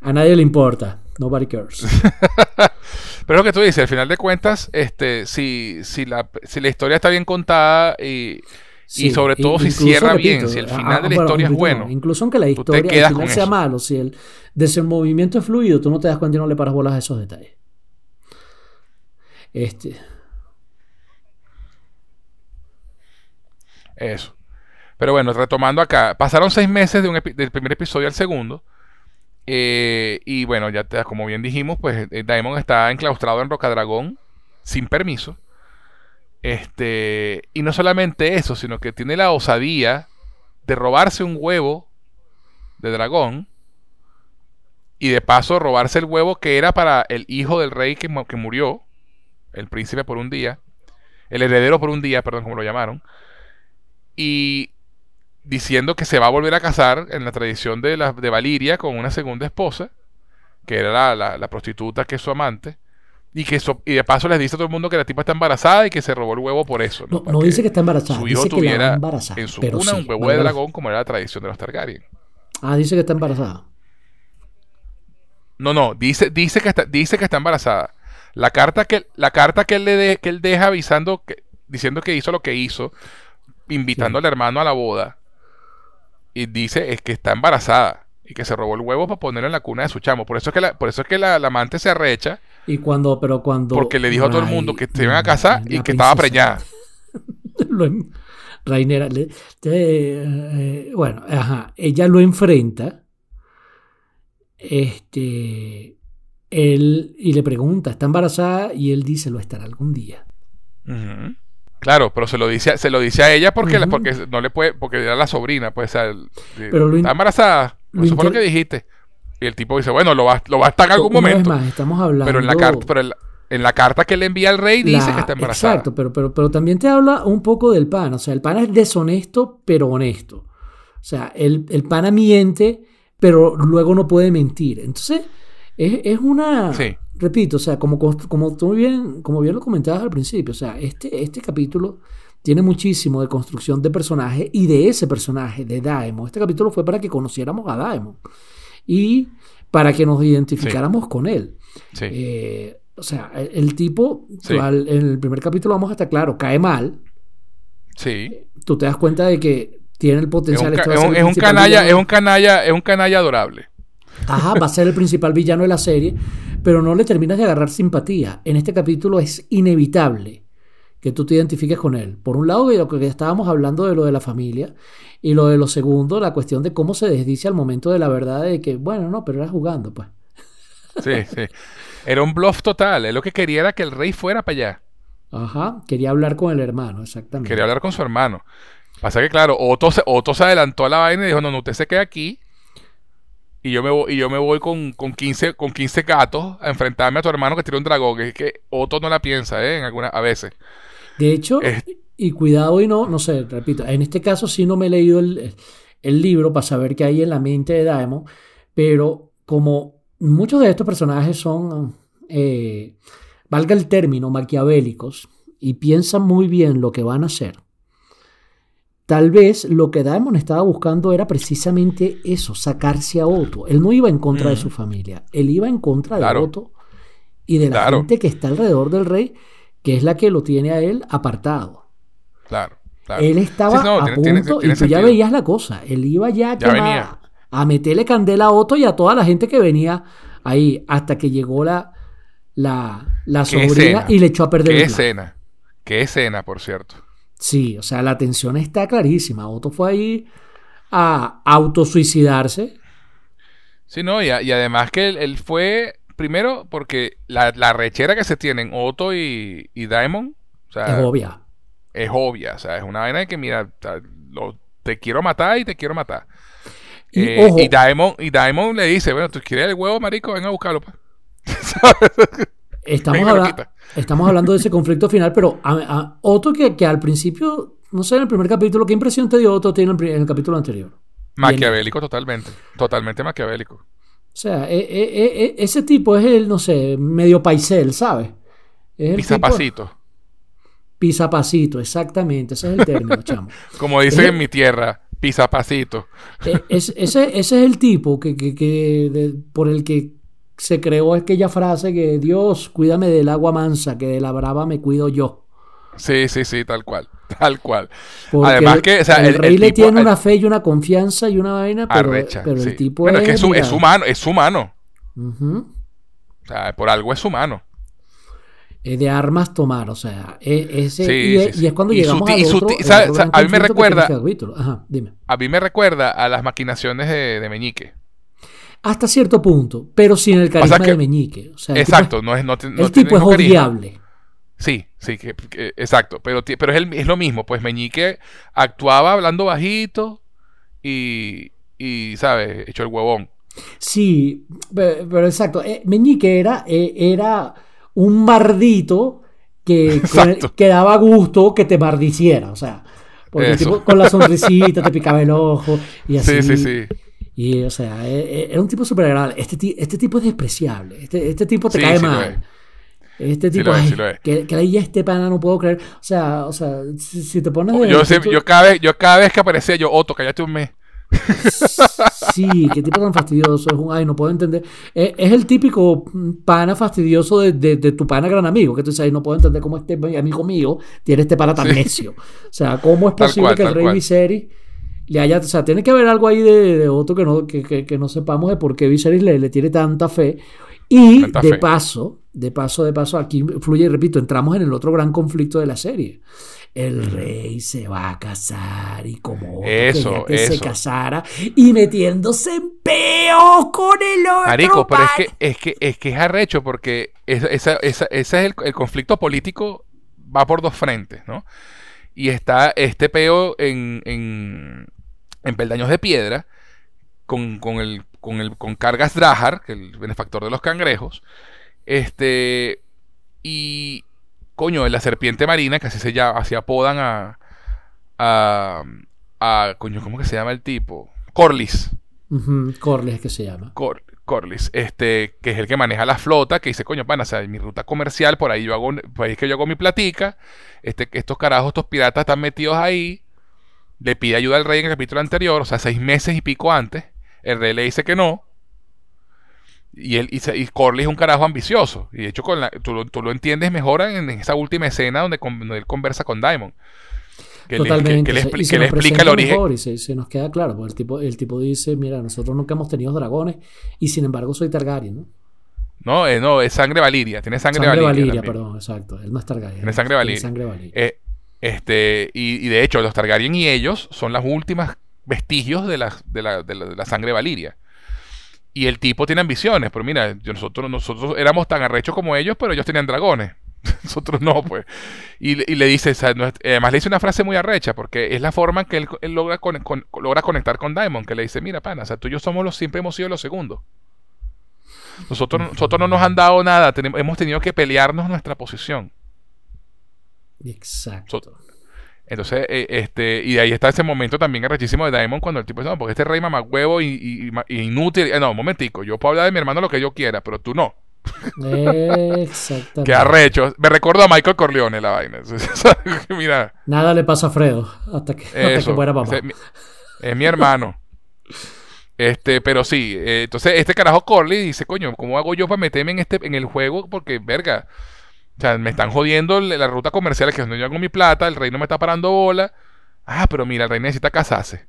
A nadie le importa. Nobody cares. Pero lo que tú dices, al final de cuentas, este, si, si, la, si la historia está bien contada y, Sí, y sobre todo si cierra repito, bien, si el ah, final de la bueno, historia es bueno. no, incluso aunque la historia al final sea eso. malo, si el desenvolvimiento es fluido, tú no te das cuenta y no le paras bolas a esos detalles. Este, Eso. Pero bueno, retomando acá, pasaron seis meses de un del primer episodio al segundo. eh, y bueno, ya te- como bien dijimos, pues eh, Daemon está enclaustrado en Rocadragón sin permiso. Este, y no solamente eso, sino que tiene la osadía de robarse un huevo de dragón. Y de paso robarse el huevo que era para el hijo del rey que, que murió. El príncipe por un día. El heredero por un día, perdón, como lo llamaron y diciendo que se va a volver a casar en la tradición de, la, de Valiria con una segunda esposa, que era la, la- la prostituta que es su amante, y que so- y de paso les dice a todo el mundo que la tipa está embarazada y que se robó el huevo por eso. no, no dice que está embarazada, su hijo dice que la va a tuviera en su pero cuna sí, un huevo de dragón como era la tradición de los Targaryen. Ah, dice que está embarazada. No, no, dice, dice, que, está, dice que está embarazada. La carta que, la carta que él, le de- que él deja avisando, que, diciendo que hizo lo que hizo, invitando al hermano a la boda, y dice es que está embarazada y que se robó el huevo para ponerlo en la cuna de su chamo. Por eso es que la, por eso es que la, la amante se arrecha, Y cuando, pero cuando. porque le dijo a todo el mundo que se iban a casar y que estaba preñada. Rainera, le- eh, bueno, ajá, ella lo enfrenta. Este. Él, y le pregunta, ¿está embarazada? Y él dice, lo estará algún día. Claro, pero se lo dice, a- se lo dice a ella porque, la- porque no le puede, porque era la sobrina, pues, o sea, el- Pero lo está embarazada. lo Eso fue lo que dijiste. Y el tipo dice, bueno, lo va, lo va a estar en algún momento. más, estamos hablando. Pero en la carta, pero en la, en la carta que le envía al rey dice la- que está embarazada. Exacto, pero, pero, pero también te habla un poco del pan. O sea, el pan es deshonesto, pero honesto. O sea, el, el pana miente, pero luego no puede mentir. Entonces, es, es una. Sí. Repito, o sea, como, como tú bien, como bien lo comentabas al principio, o sea, este, este capítulo tiene muchísimo de construcción de personaje y de ese personaje, de Daemon. Este capítulo fue para que conociéramos a Daemon y para que nos identificáramos con él. Sí. Eh, o sea, el, el tipo, Sí. tú al- en el primer capítulo vamos a estar claro, cae mal. sí. Tú te das cuenta de que tiene el Es potencial. un, es un- es canalla, villano. es un canalla, es un canalla adorable. Ajá, va a ser el principal villano de la serie, pero no le terminas de agarrar simpatía. En este capítulo es inevitable que tú te identifiques con él. Por un lado, de lo que estábamos hablando de lo de la familia, y lo de lo segundo, la cuestión de cómo se desdice al momento de la verdad de que, bueno, no, pero era jugando, pues. Sí, sí. Era un bluff total. Él lo que quería era que el rey fuera para allá. Ajá, quería hablar con el hermano, exactamente. Quería hablar con su hermano. Pasa que, claro, Otto se, Otto se adelantó a la vaina y dijo, no, no, usted se queda aquí. Y yo me voy, y yo me voy con, con, 15, con 15 gatos a enfrentarme a tu hermano que tiene un dragón. Es que Otto no la piensa, ¿eh? En alguna, a veces. De hecho, Es- y cuidado y no, no sé, repito, en este caso sí no me he leído el, el libro para saber qué hay en la mente de Daemon, pero como muchos de estos personajes son, eh, valga el término, maquiavélicos y piensan muy bien lo que van a hacer, tal vez lo que Daemon estaba buscando era precisamente eso, sacarse a Otto. Él no iba en contra de Ujú. su familia, él iba en contra de Claro. Otto y de la Claro. gente que está alrededor del rey, que es la que lo tiene a él apartado. Claro, claro. Él estaba Sí, no, a tiene- punto tiene- y tú ya veías la cosa. Él iba ya, a Ya venía. a meterle candela a Otto y a toda la gente que venía ahí hasta que llegó la, la, la sobrina y le echó a perder Qué escena. Qué escena, por cierto. Sí, o sea, la tensión está clarísima. Otto fue ahí a autosuicidarse. Sí, no, y, a- y además que él, él fue, primero, porque la, la rechera que se tienen Otto y, y o sea, es obvia. es obvia, o sea, es una vaina de que, mira, lo- te quiero matar y te quiero matar. Y Eh, ojo, y Daemon le dice, bueno, tú quieres el huevo, marico, ven a buscarlo. pues". Estamos, habla- estamos hablando de ese conflicto final, pero a, a- Otto que, que al principio, no sé, en el primer capítulo, ¿qué impresión te dio Otto tiene en el, pri- en el capítulo anterior? Maquiavélico totalmente. Totalmente maquiavélico. O sea, e- e- e- ese tipo es el, no sé, medio paisel, ¿sabes? Es tipo- Pisapacito. Pisapacito, exactamente, ese es el término, chamo. Como dicen en mi tierra, pisapacito. E- es- ese, ese es el tipo que, que- que de- por el que se creó aquella frase que Dios, cuídame del agua mansa, que de la brava me cuido yo. Sí, sí, sí, tal cual. Tal cual. Porque Además que, o sea, el el- rey el le tipo- tiene una fe y una confianza y una vaina, pero, Arrecha. pero sí. el tipo bueno, es que es, hu- mira, es humano, es humano. O sea, por algo es humano. es de armas tomar, o sea, e- ese, Sí, y, es- sí. y es cuando Y llegamos su otro, a mí me recuerda-. Ajá, dime. A mí me recuerda a las maquinaciones de, de Meñique. Hasta cierto punto, pero sin el carisma que- de Meñique. O sea, el tipo Exacto, es- no es no, el no tipo, es odiable. Sí, sí, que, que- exacto. Pero, pero es, el- es lo mismo. Pues Meñique actuaba hablando bajito y, y ¿sabes? Hecho el huevón. Sí, pe- pero, exacto. eh, Meñique era, eh, era un mardito que, que daba gusto que te mardiciera. O sea, porque tipo con la sonrisita te picaba el ojo y así. Sí, sí, sí. Y, o sea, eh, era un tipo súper agradable. Este, este tipo es despreciable. Este, este tipo te Sí, cae sí mal. Este Sí tipo, lo es, sí lo es. que, que ahí este pana no puedo creer. O sea, o sea, si, si te pones de- Yo, sé- yo, cada vez, yo cada vez que aparecía, yo, Otto, cállate un mes. Sí, qué tipo tan fastidioso. Es un, ay, no puedo entender. Eh, es el típico pana fastidioso de, de- de tu pana gran amigo. Que tú dices, ay, no puedo entender cómo este amigo mío tiene este pana tan Sí. necio. O sea, ¿cómo es posible cual, que el rey cual. Viserys le haya. O sea, tiene que haber algo ahí de, de otro que no, que, que- que no sepamos de por qué Viserys le, le tiene tanta fe. Y de paso, de paso, de paso, aquí fluye, y repito, entramos en el otro gran conflicto de la serie. El rey se va a casar y como otro Eso, quería que se casara y metiéndose en peos con el otro. Marico, pero es que, es que es que es arrecho porque es- esa, esa- ese es el, el conflicto político va por dos frentes, ¿no? Y está este peo en, en, en peldaños de piedra con, con el, con el con cargas Drahar, que es el benefactor de los cangrejos, este y coño, la serpiente marina, que así se llama, así apodan a a, a coño, ¿cómo que se llama el tipo? Corlys. Ujú, Corlys es que se llama. Cor- Corlys, este, que es el que maneja la flota, que dice, coño, pana, o sea, mi ruta comercial, por ahí yo hago, por ahí es que yo hago mi platica, este, estos carajos, estos piratas están metidos ahí, le pide ayuda al rey en el capítulo anterior, o sea, seis meses y pico antes, el rey le dice que no, y él y, se- y Corlys es un carajo ambicioso, y de hecho con la- tú, lo- tú lo entiendes mejor en, en esa última escena donde, con- donde él conversa con Diamond. Que le, que- Totalmente. que le expli- que explica el origen. mejor y se, se nos queda claro. Porque el tipo, el tipo dice: Mira, nosotros nunca hemos tenido dragones y sin embargo soy Targaryen, ¿no? No, eh, no, es sangre Valiria, tiene sangre, Sangre Valiria. Perdón, exacto. Él no es Targaryen. Tiene sangre Valiria. sangre Valiria. Eh, este, y, y de hecho, los Targaryen y ellos son las últimas vestigios de la, de la, de la, de la sangre Valiria. Y el tipo tiene ambiciones, pero mira, yo- nosotros, nosotros éramos tan arrechos como ellos, pero ellos tenían dragones. Nosotros no, pues. Y, le- y le dice, o sea, no es- además le dice una frase muy arrecha, porque es la forma en que él, él logra, con- con- logra conectar con Diamond, que le dice, mira, pana, o sea, tú y yo somos los, siempre hemos sido los segundos. Nosotros, nosotros no nos han dado nada, tenemos, hemos tenido que pelearnos nuestra posición. Exacto. Entonces, eh, este, y ahí está ese momento también arrechísimo de Diamond cuando el tipo dice, no, porque este rey mamagüevo y, y, y inútil. Eh, no, un momentico, yo puedo hablar de mi hermano lo que yo quiera, pero tú no. Exactamente. Qué arrecho. Me recuerdo a Michael Corleone la vaina. Mira, Nada le pasa a Fredo hasta que, hasta que eso. muera papá. ese es, mi, es mi hermano. Este, pero sí, eh, entonces este carajo Corley dice, coño, ¿cómo hago yo para meterme en este, en el juego? Porque, verga, o sea, me están jodiendo la ruta comercial que es donde yo hago mi plata, el rey no me está parando bola. Ah, pero mira, el rey necesita casarse.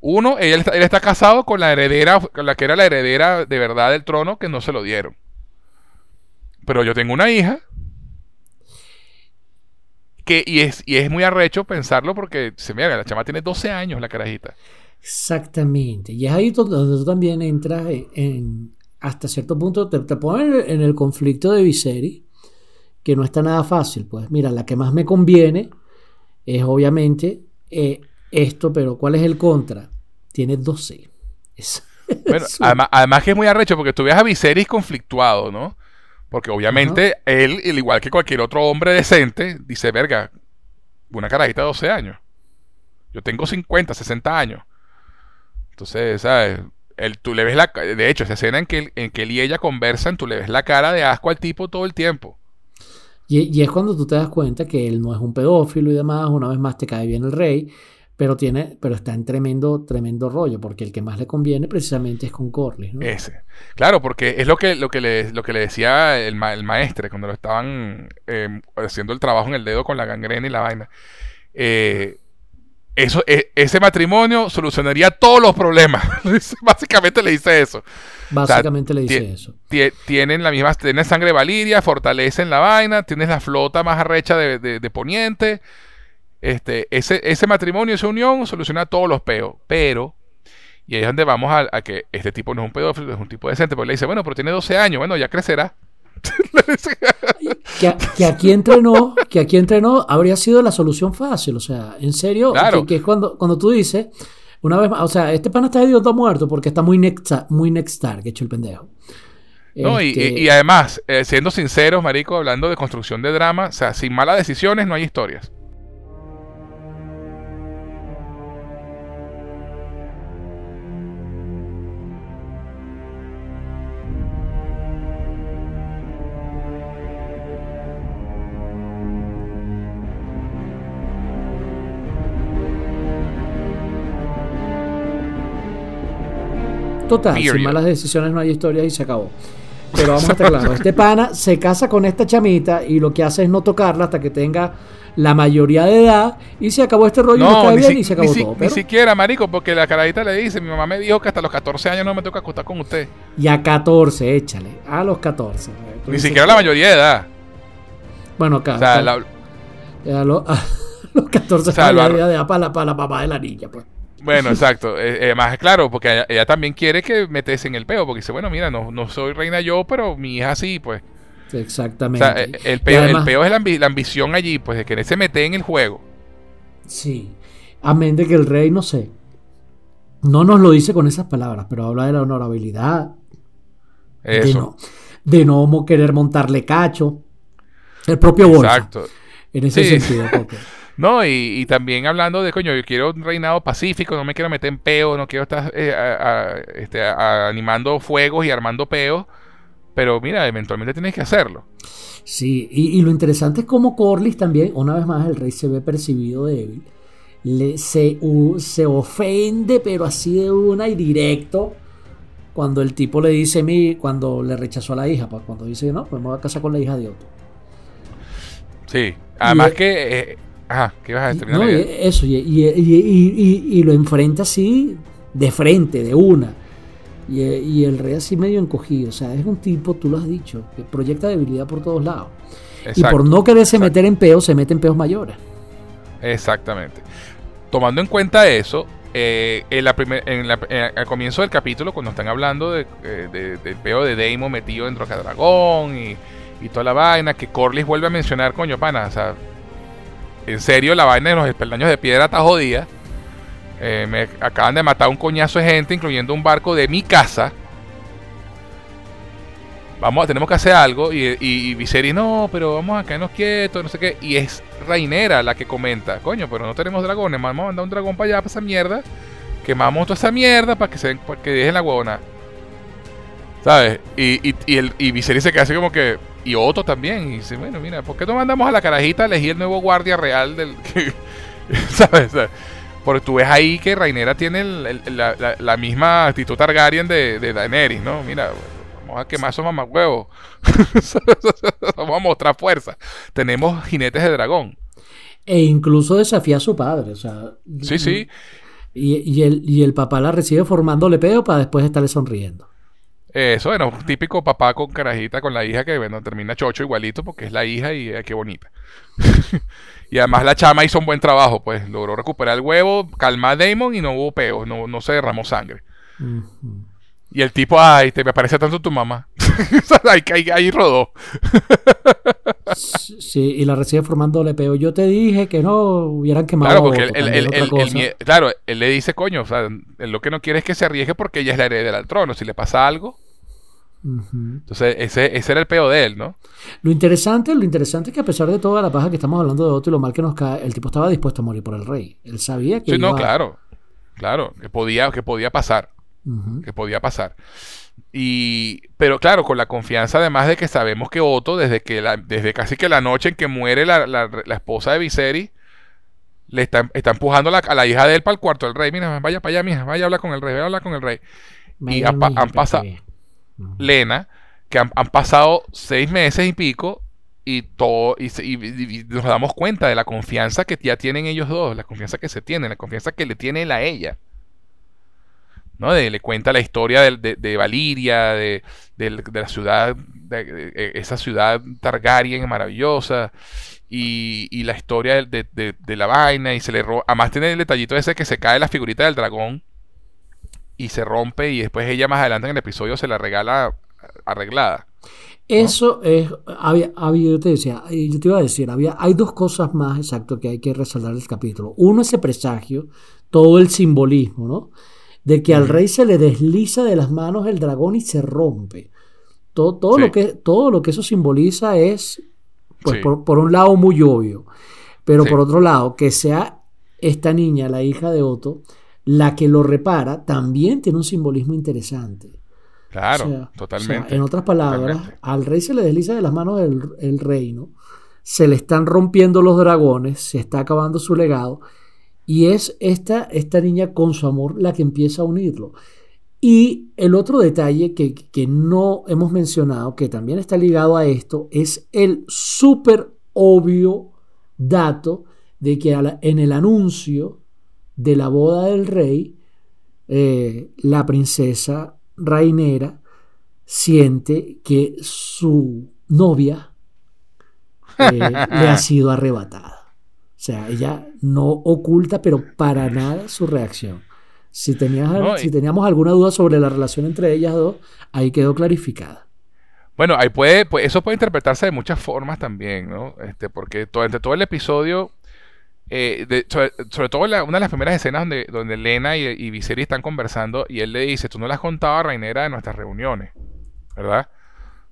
Uno, él está, él está casado con la heredera, con la que era la heredera de verdad del trono, que no se lo dieron. Pero yo tengo una hija. Que, y, es, y es muy arrecho pensarlo porque, se mira, la chama tiene 12 años, la carajita. Exactamente. Y es ahí donde tú también entras en, hasta cierto punto, te, te pones en el conflicto de Viserys, que no está nada fácil. Pues mira, la que más me conviene es obviamente eh, esto, pero ¿cuál es el contra? Tiene 12. Es- Bueno, además, que es muy arrecho porque tú ves a Viserys conflictuado, ¿no? Porque obviamente él, al igual que cualquier otro hombre decente, dice, verga, una carajita de 12 años. Yo tengo 50, 60 años. Entonces, ¿sabes? El, tú le ves la de hecho, esa escena en que, en que él y ella conversan, tú le ves la cara de asco al tipo todo el tiempo. Y, es cuando tú te das cuenta que él no es un pedófilo y demás, una vez más te cae bien el rey, pero tiene, pero está en tremendo, tremendo rollo, porque el que más le conviene precisamente es con Corley, ¿no? Ese. Claro, porque es lo que, lo que, le, lo que le decía el, maestre cuando lo estaban em, haciendo el trabajo en el dedo con la gangrena y la vaina. Eh, eso, e, ese matrimonio solucionaría todos los problemas. Básicamente le dice eso. Básicamente le dice eso. Tienen la misma, tienen sangre valiria, fortalecen la vaina, tienes la flota más arrecha de, Poniente. Este, ese, ese matrimonio, esa unión soluciona todos los peos. Pero, y ahí es donde vamos a, que este tipo no es un pedófilo, es un tipo decente. Porque le dice, bueno, pero tiene 12 años, bueno, ya crecerá. Que, aquí entrenó, que aquí entrenó habría sido la solución fácil. O sea, en serio, que, es cuando, cuando tú dices, una vez más, o sea, este pana está idiota muerto porque está muy next, muy next que hecho el pendejo. No, y, este además, eh, siendo sinceros, Marico, hablando de construcción de drama, o sea, sin malas decisiones no hay historias. Total, sin malas decisiones no hay historias y se acabó. Pero vamos a estar claros, este pana se casa con esta chamita y lo que hace es no tocarla hasta que tenga la mayoría de edad y se acabó este rollo no, bien y se acabó todo. Ni siquiera, marico, porque la caradita le dice, mi mamá me dijo que hasta los 14 años no me toca acostar con usted. Y a 14, échale, a los 14. Ni siquiera la mayoría de edad. Bueno, acá. O sea, a, los 14 o sea, la mayoría de edad para la, para la papá de la niña, pues. Bueno, exacto. Eh, eh, más claro, porque ella, también quiere que metes en el peo, porque dice, bueno, mira, no, no soy reina yo, pero mi hija sí, pues. Exactamente. O sea, eh, el peo, el peo es la, ambición allí, pues, de que se mete en el juego. Sí. Amén de que el rey, no sé, no nos lo dice con esas palabras, pero habla de la honorabilidad. Eso. De no, de no querer montarle cacho. El propio. Exacto. En ese sentido. No, y, también hablando de, coño, yo quiero un reinado pacífico, no me quiero meter en peo, no quiero estar eh, este, animando fuegos y armando peos, pero mira, eventualmente tienes que hacerlo. Sí, y, lo interesante es cómo Corlys también, una vez más, el rey se ve percibido débil, le, se, se ofende, pero así de una y directo, cuando el tipo le dice, mi, cuando le rechazó a la hija, pues, cuando dice, no, pues me voy a casar con la hija de otro. Sí, además que... Eh, Ajá, ¿qué ibas a decir? No, eso, y, lo enfrenta así de frente, de una. Y, el rey así medio encogido. O sea, es un tipo, tú lo has dicho, que proyecta debilidad por todos lados. y por no quererse meter en peos, se mete en peos mayores. Exactamente. Tomando en cuenta eso, eh, en la en al comienzo del capítulo, cuando están hablando de, eh, del peo de Daemon metido en Roca Dragón y, y toda la vaina, que Corlys vuelve a mencionar, coño, pana, o sea, en serio, la vaina de los espeldaños de piedra está jodida. Eh, me acaban de matar un coñazo de gente, incluyendo un barco de mi casa. Vamos, tenemos que hacer algo. Y, y, no, pero vamos a quedarnos quietos, no sé qué. Y es Rainera la que comenta, coño, pero no tenemos dragones. Vamos a mandar un dragón para allá, para esa mierda. Quemamos toda esa mierda para que, se, para que dejen la huevona. ¿Sabes? Y, y, se queda así como que, y Otto también. Y dice, bueno, mira, ¿por qué no mandamos a la carajita a elegir el nuevo guardia real del... ¿Sabes? Porque tú ves ahí que Rainera tiene la, misma actitud Targaryen de, de Daenerys, ¿no? Mira, vamos a quemar esos huevos vamos a mostrar fuerza. Tenemos jinetes de dragón. E incluso desafía a su padre, o sea... Sí, sí. Y, el, y el papá la recibe formándole peo para después estarle sonriendo. Eso, bueno, típico papá con carajita con la hija que, bueno, termina chocho igualito porque es la hija y eh, qué bonita. y además la chama hizo un buen trabajo, pues logró recuperar el huevo, calmar a Damon y no hubo peo, no, no se derramó sangre. Y el tipo, ay, te me parece tanto tu mamá. ahí, ahí, ahí, rodó. sí, y la recibe formándole peo. Yo te dije que no hubieran quemado. Claro, porque él, claro, él le dice, coño, o sea, él lo que no quiere es que se arriesgue porque ella es la heredera del trono. Si le pasa algo. Entonces, ese, ese, era el peo de él, ¿no? Lo interesante, lo interesante es que a pesar de toda la paja que estamos hablando de Otto y lo mal que nos cae, el tipo estaba dispuesto a morir por el rey. Él sabía que. Sí, no, claro. Claro, que podía, que podía pasar. Que podía pasar. Y, pero claro, con la confianza además de que sabemos que Otto, desde que desde casi que la noche en que muere la, esposa de Viserys, le está, está empujando a la hija de él para el cuarto del rey. Mira, vaya para allá, mija, vaya a hablar con el rey, vaya a hablar con el rey. y han, pasado, Lena, que han, pasado seis meses y pico, y todo, y, y, nos damos cuenta de la confianza que ya tienen ellos dos, la confianza que se tiene, la confianza que le tiene él a ella. ¿No? le cuenta la historia de, de, Valiria, de, la ciudad, de, esa ciudad Targaryen maravillosa, y, la historia de, la vaina, y se le roba. Además, tiene el detallito ese que se cae la figurita del dragón y se rompe, y después ella más adelante en el episodio se la regala arreglada. Eso es, había, había, yo te decía, yo te iba a decir, había, hay dos cosas más exacto que hay que resaltar del capítulo. Uno, ese presagio, todo el simbolismo, ¿no? De que al rey se le desliza de las manos el dragón y se rompe. Todo, todo, lo, que, todo lo que eso simboliza es, pues por, un lado, muy obvio, pero por otro lado, que sea esta niña, la hija de Otto, la que lo repara, también tiene un simbolismo interesante. Claro, totalmente. en otras palabras, al rey se le desliza de las manos el, el reino, se le están rompiendo los dragones, se está acabando su legado y es esta, esta niña con su amor la que empieza a unirlo. Y el otro detalle que, no hemos mencionado, que también está ligado a esto, es el súper obvio dato de que en el anuncio de la boda del rey, eh, la princesa Rainera siente que su novia eh, le ha sido arrebatada. O sea, ella no oculta, pero para nada su reacción. Si, tenías, si teníamos alguna duda sobre la relación entre ellas dos, ahí quedó clarificada. Bueno, ahí puede, pues eso puede interpretarse de muchas formas también, ¿no? Este, porque durante todo el episodio, eh, sobre, todo una de las primeras escenas donde, donde Lena y, y Viserys están conversando y él le dice, tú no le has contado a Rainera de nuestras reuniones, ¿verdad?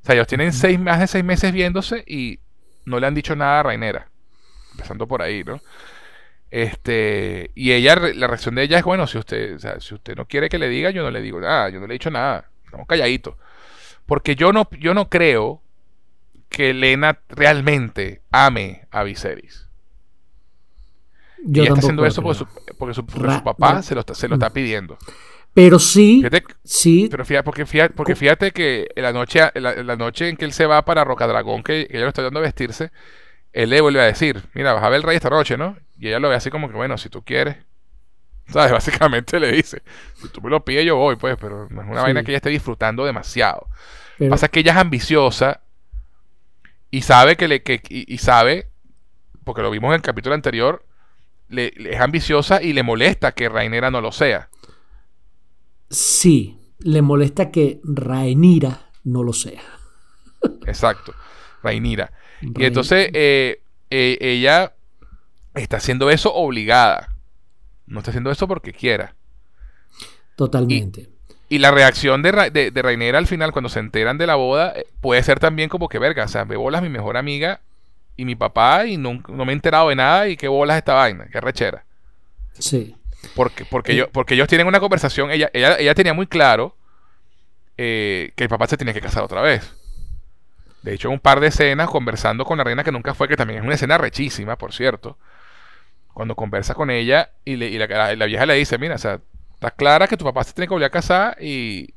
O sea, ellos tienen seis, más de seis meses viéndose y no le han dicho nada a Rainera empezando por ahí, ¿no? Este, y ella, la reacción de ella es, bueno, si usted, o sea, si usted no quiere que le diga, yo no le digo nada, yo no le he dicho nada, estamos calladitos. Porque yo no, yo no creo que Elena realmente ame a Viserys. y está haciendo eso porque su, papá se lo, está, se lo está pidiendo. Pero sí, sí. Pero fíjate, porque fíjate, porque fíjate que la noche, la, noche en que él se va para Rocadragón, que, que ella lo está dando a vestirse, él le vuelve a decir, mira, vas a ver el rey esta noche, ¿no? Y ella lo ve así como que, bueno, si tú quieres. ¿Sabes? Básicamente le dice, si tú me lo pides yo voy, pues, pero no es una vaina que ella esté disfrutando demasiado. Pasa que ella es ambiciosa y sabe que le, que, y, sabe, porque lo vimos en el capítulo anterior, le, es ambiciosa y le molesta que Rainera no lo sea. Sí, le molesta que Rainira no lo sea. Exacto, Rainira. Y entonces eh, eh, ella está haciendo eso obligada. No está haciendo eso porque quiera. Totalmente. Y, la reacción de, de, Rainera al final, cuando se enteran de la boda, eh, puede ser también como que, verga, o sea, me bolas mi mejor amiga y mi papá y no, me he enterado de nada y qué bolas esta vaina, qué rechera. Sí. Porque, porque, porque ellos tienen una conversación, ella, ella, ella tenía muy claro que el papá se tenía que casar otra vez. De hecho, un par de escenas conversando con la reina que nunca fue, que también es una escena rechísima, por cierto. Cuando conversa con ella y, la, vieja le dice, mira, o sea, está clara que tu papá se tiene que volver a casar y,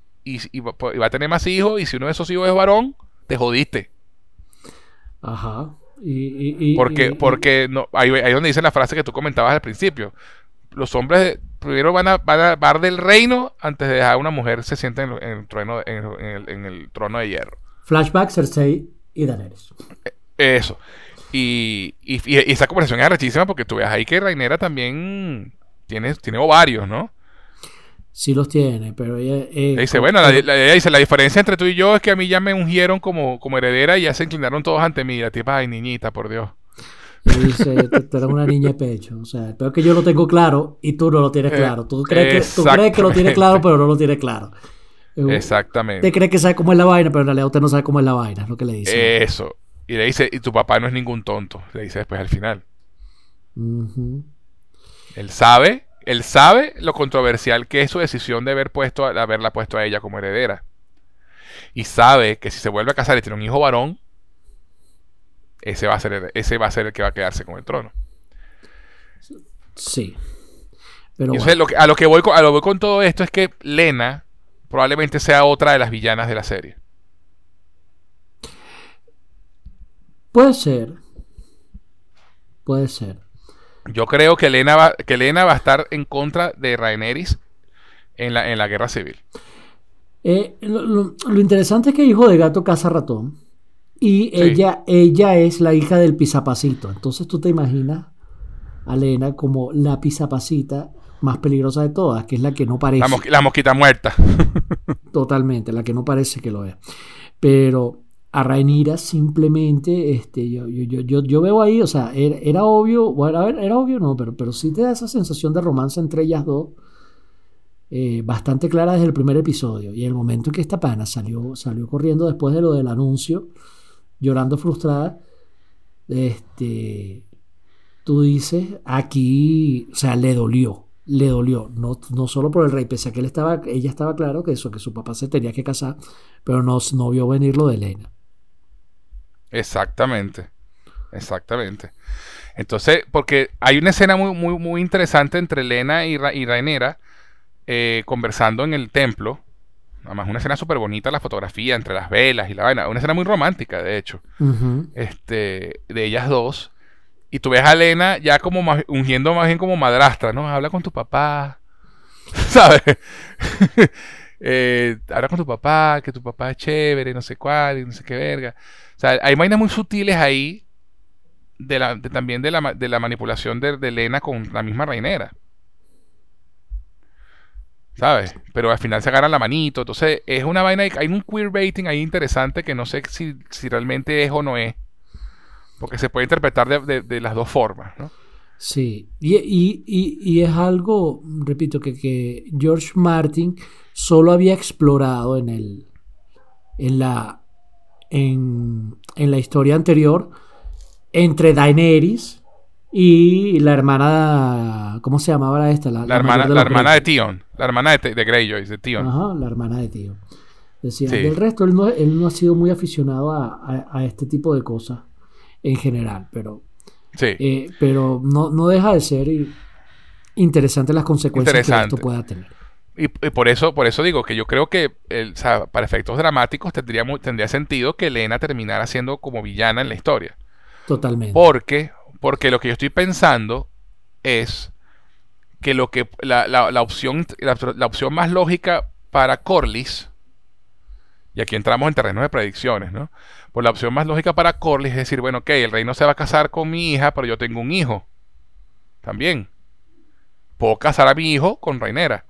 va a tener más hijos y si uno de esos hijos es varón, te jodiste. Ajá. porque porque no, ahí, ahí donde dice la frase que tú comentabas al principio. Los hombres primero van a, van a del reino antes de dejar a una mujer se siente en, el, trono, en el trono de hierro. Flashback, Cersei y Daenerys. Eso. Y, esa conversación es arrechísima porque tú ves ahí que Rainera también tiene, tiene ovarios, ¿no? Sí los tiene, pero ella... eh, dice, bueno, la, la- ella dice, la diferencia entre tú y yo es que a mí ya me ungieron como, como heredera y ya se inclinaron todos ante mí. Y La tipa, ay, niñita, por Dios. le dice, tú, eres una niña de pecho. O sea, pero es que yo lo tengo claro y tú no lo tienes Eh, claro. Tú crees, que, tú crees que lo tiene exactamente. claro, pero no lo tiene claro. Eh, Exactamente. Usted cree que sabe cómo es la vaina, pero en realidad usted no sabe cómo es la vaina, es lo que le dice. Eso. Y le dice, y tu papá no es ningún tonto. Le dice después al final. Ujú. Él sabe, él sabe lo controversial que es su decisión de haber puesto, de haberla puesto a ella como heredera. Y sabe que si se vuelve a casar y tiene un hijo varón, ese va a ser el, ese va a ser el que va a quedarse con el trono. Sí. Pero Y bueno, entonces lo que- a lo que voy con, a lo que voy con todo esto es que Lena probablemente sea otra de las villanas de la serie. puede ser. Puede ser. Yo creo que Lena va, que va a estar en contra de Rhaenyra en la, en la guerra civil. Eh, lo, lo- lo interesante es que hijo de gato caza ratón. Y Sí. ella, ella es la hija del pisapacito. Entonces tú te imaginas a Lena como la pisapacita más peligrosa de todas, que es la que no parece. La, mosqui- la mosquita muerta. Totalmente, la que no parece que lo es. Pero a Rhaenyra simplemente, este, yo, yo, yo, yo, veo ahí, o sea, era, era obvio, bueno, a ver, era obvio no, pero, pero sí te da esa sensación de romance entre ellas dos, eh, bastante clara desde el primer episodio. Y el momento en que esta pana salió, salió corriendo después de lo del anuncio, llorando frustrada, este, tú dices, aquí, o sea, le dolió, le dolió, no, no solo por el rey, pese a que él estaba, ella estaba claro que eso, que su papá se tenía que casar, pero no, no vio venir lo de Elena. Exactamente. Exactamente. Entonces, porque hay una escena muy, muy, muy interesante entre Lena y, Ra- y Rhaenyra eh, conversando en el templo. Además, una escena súper bonita, la fotografía entre las velas y la vaina. Una escena muy romántica, de hecho. Este, de ellas dos. Y tú ves a Elena ya como más- ungiendo más bien como madrastra, ¿no? Habla con tu papá, ¿sabes? Eh, habla con tu papá, que tu papá es chévere, no sé cuál, y no sé qué verga. O sea, hay vainas muy sutiles ahí también de la, manipulación de, de Elena con la misma reinera. ¿Sabes? Pero al final se agarran la manito. Entonces, es una vaina. Hay un queerbaiting ahí interesante que no sé si realmente es o no es. Porque se puede interpretar de, de- de las dos formas, ¿no? Sí, y, y- y- y es algo, repito, que, que George Martin solo había explorado en el en la en, en la historia anterior entre Daenerys y la hermana ¿cómo se llamaba esta? La, mayor hermana, de la los hermana de. Tion. La hermana de, Greyjoy, de Tion. Ajá, la hermana de tío. Decía, Sí. del resto, él no, él no ha sido muy aficionado a, a- a este tipo de cosas en general, pero, Sí. eh, pero no, no deja de ser interesante las consecuencias que esto pueda tener. Y, y por eso, por eso digo que yo creo que el, o sea, para efectos dramáticos tendría, tendría sentido que Elena terminara siendo como villana en la historia. Totalmente. Porque, porque lo que yo estoy pensando es que lo que la, la- la opción la, la opción más lógica para Corlys y aquí entramos en terrenos de predicciones, ¿no? Pues la opción más lógica para Corlys es decir, bueno, ok, el rey no se va a casar con mi hija, pero yo tengo un hijo. También. Puedo casar a mi hijo con Reinera.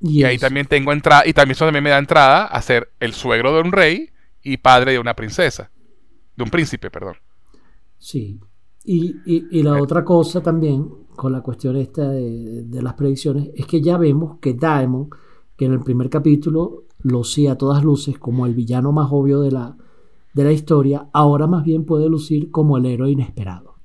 y Y ahí también tengo entrada, y también eso también me da entrada a ser el suegro de un rey y padre de una princesa. De un príncipe, perdón. Sí. Y, y- y la otra cosa también, con la cuestión esta de, de las predicciones, es que ya vemos que Daemon, que en el primer capítulo lucía a todas luces como el villano más obvio de la, de la historia, ahora más bien puede lucir como el héroe inesperado.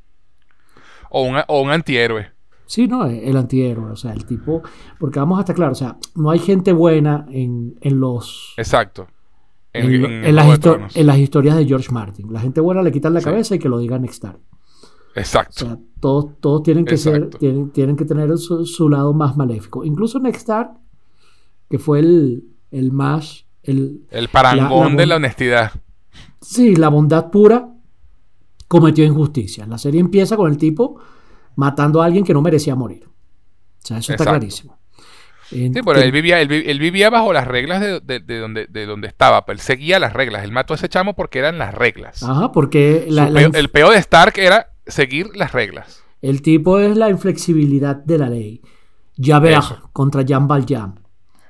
O un, o un antihéroe. Sí, no, el antihéroe, o sea, el tipo, porque vamos a estar claros, o sea, no hay gente buena en, en los... Exacto. En, En, lo- en en las en historias de George Martin. La gente buena le quitan la Sí. cabeza y que lo diga Nextar. O Exacto. sea, todos, todos tienen que ser, Exacto. tienen, tienen que tener su, su lado más maléfico. Incluso Nextar, que fue el, el más, el, el parangón la- la de la honestidad. sí, la bondad pura, cometió injusticias. La serie empieza con el tipo matando a alguien que no merecía morir. O sea, eso está clarísimo. En- Sí, pero que- él vivía, él, él vivía bajo las reglas de, de- de donde, de donde estaba. Él seguía las reglas. Él mató a ese chamo porque eran las reglas. Ajá, porque la- Su la peo- inf- el peo de Stark era seguir las reglas. el tipo es la inflexibilidad de la ley. Javert contra Jean Valjean.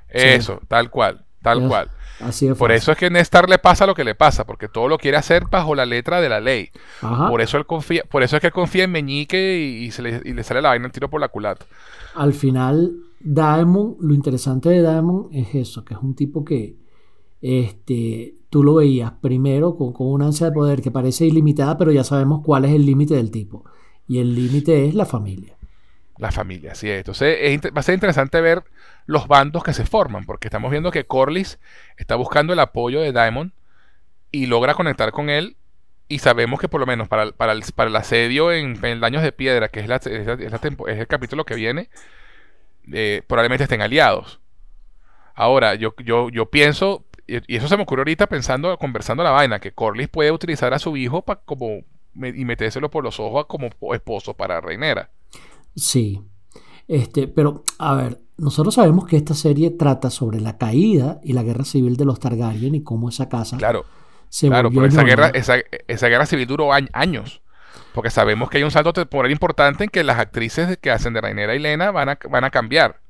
Eso, tal cual, tal cual. Así de Por eso es que a Nestar le pasa lo que le pasa, porque todo lo quiere hacer bajo la letra de la ley. Ajá. Por eso él confía, por eso es que él confía en Meñique y, y se le, y le sale la vaina el tiro por la culata. Al final, Daemon, lo interesante de Daemon es eso, que es un tipo que este, tú lo veías primero con, con una ansia de poder que parece ilimitada, pero ya sabemos cuál es el límite del tipo. Y el límite es la familia. La familia, es. Entonces es va a ser interesante ver los bandos que se forman, porque estamos viendo que Corlys está buscando el apoyo de Daemon y logra conectar con él. Y sabemos que por lo menos para, para, el, para el asedio en, en Daños de Piedra, que es, la, es, la- es el capítulo que viene, eh, probablemente estén aliados. Ahora, yo, yo, yo pienso, y eso se me ocurrió ahorita pensando, conversando la vaina, que Corlys puede utilizar a su hijo pa- como y metérselo por los ojos como esposo para Reinera. Sí. Este, pero, a ver, nosotros sabemos que esta serie trata sobre la caída y la guerra civil de los Targaryen y cómo esa casa Claro. se Claro, volvió pero esa guerra, esa, esa guerra civil duró añ- años. Porque sabemos que hay un salto temporal importante en que las actrices que hacen de Rainera y Lena van a, van a cambiar.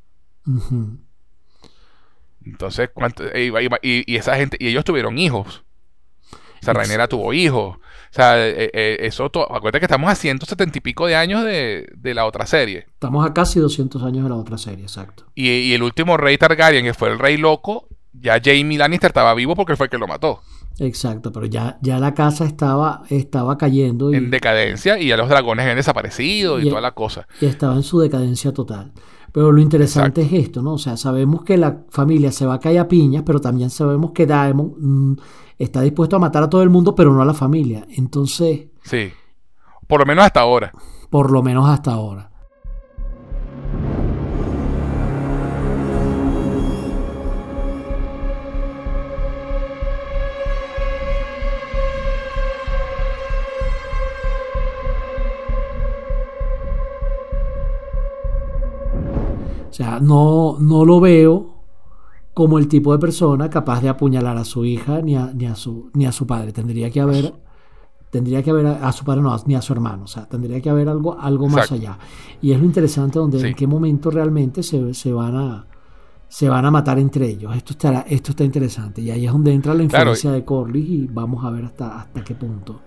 Entonces, ¿cuánto- y, y- y esa gente, y ellos tuvieron hijos. O sea, Rainera tuvo hijos. O sea, eh, eh, eso, to- acuérdate que estamos a 170 y pico de años de, de la otra serie. Estamos a casi 200 años de la otra serie, exacto. Y, y el último rey Targaryen, que fue el rey loco, ya Jaime Lannister estaba vivo porque fue el que lo mató. Exacto, pero ya, ya la casa estaba, estaba cayendo y, En decadencia, y ya los dragones habían desaparecido y, Y- toda la cosa. y estaba en su decadencia total. Pero lo interesante es esto, ¿no? O sea, sabemos que la familia se va a caer a piñas, pero también sabemos que Daemon mm, está dispuesto a matar a todo el mundo, pero no a la familia. Entonces, Sí. Por lo menos hasta ahora. por lo menos hasta ahora. O sea, no, no lo veo como el tipo de persona capaz de apuñalar a su hija ni a, ni a, su, ni a su padre. Tendría que haber, tendría que haber a, a su padre, no, ni a su hermano. O sea, tendría que haber algo, algo más allá. Y es lo interesante donde Sí. en qué momento realmente se, se van a se van a matar entre ellos. Esto estará, esto está interesante. Y ahí es donde entra la Claro. influencia de Corlys y vamos a ver hasta, hasta qué punto.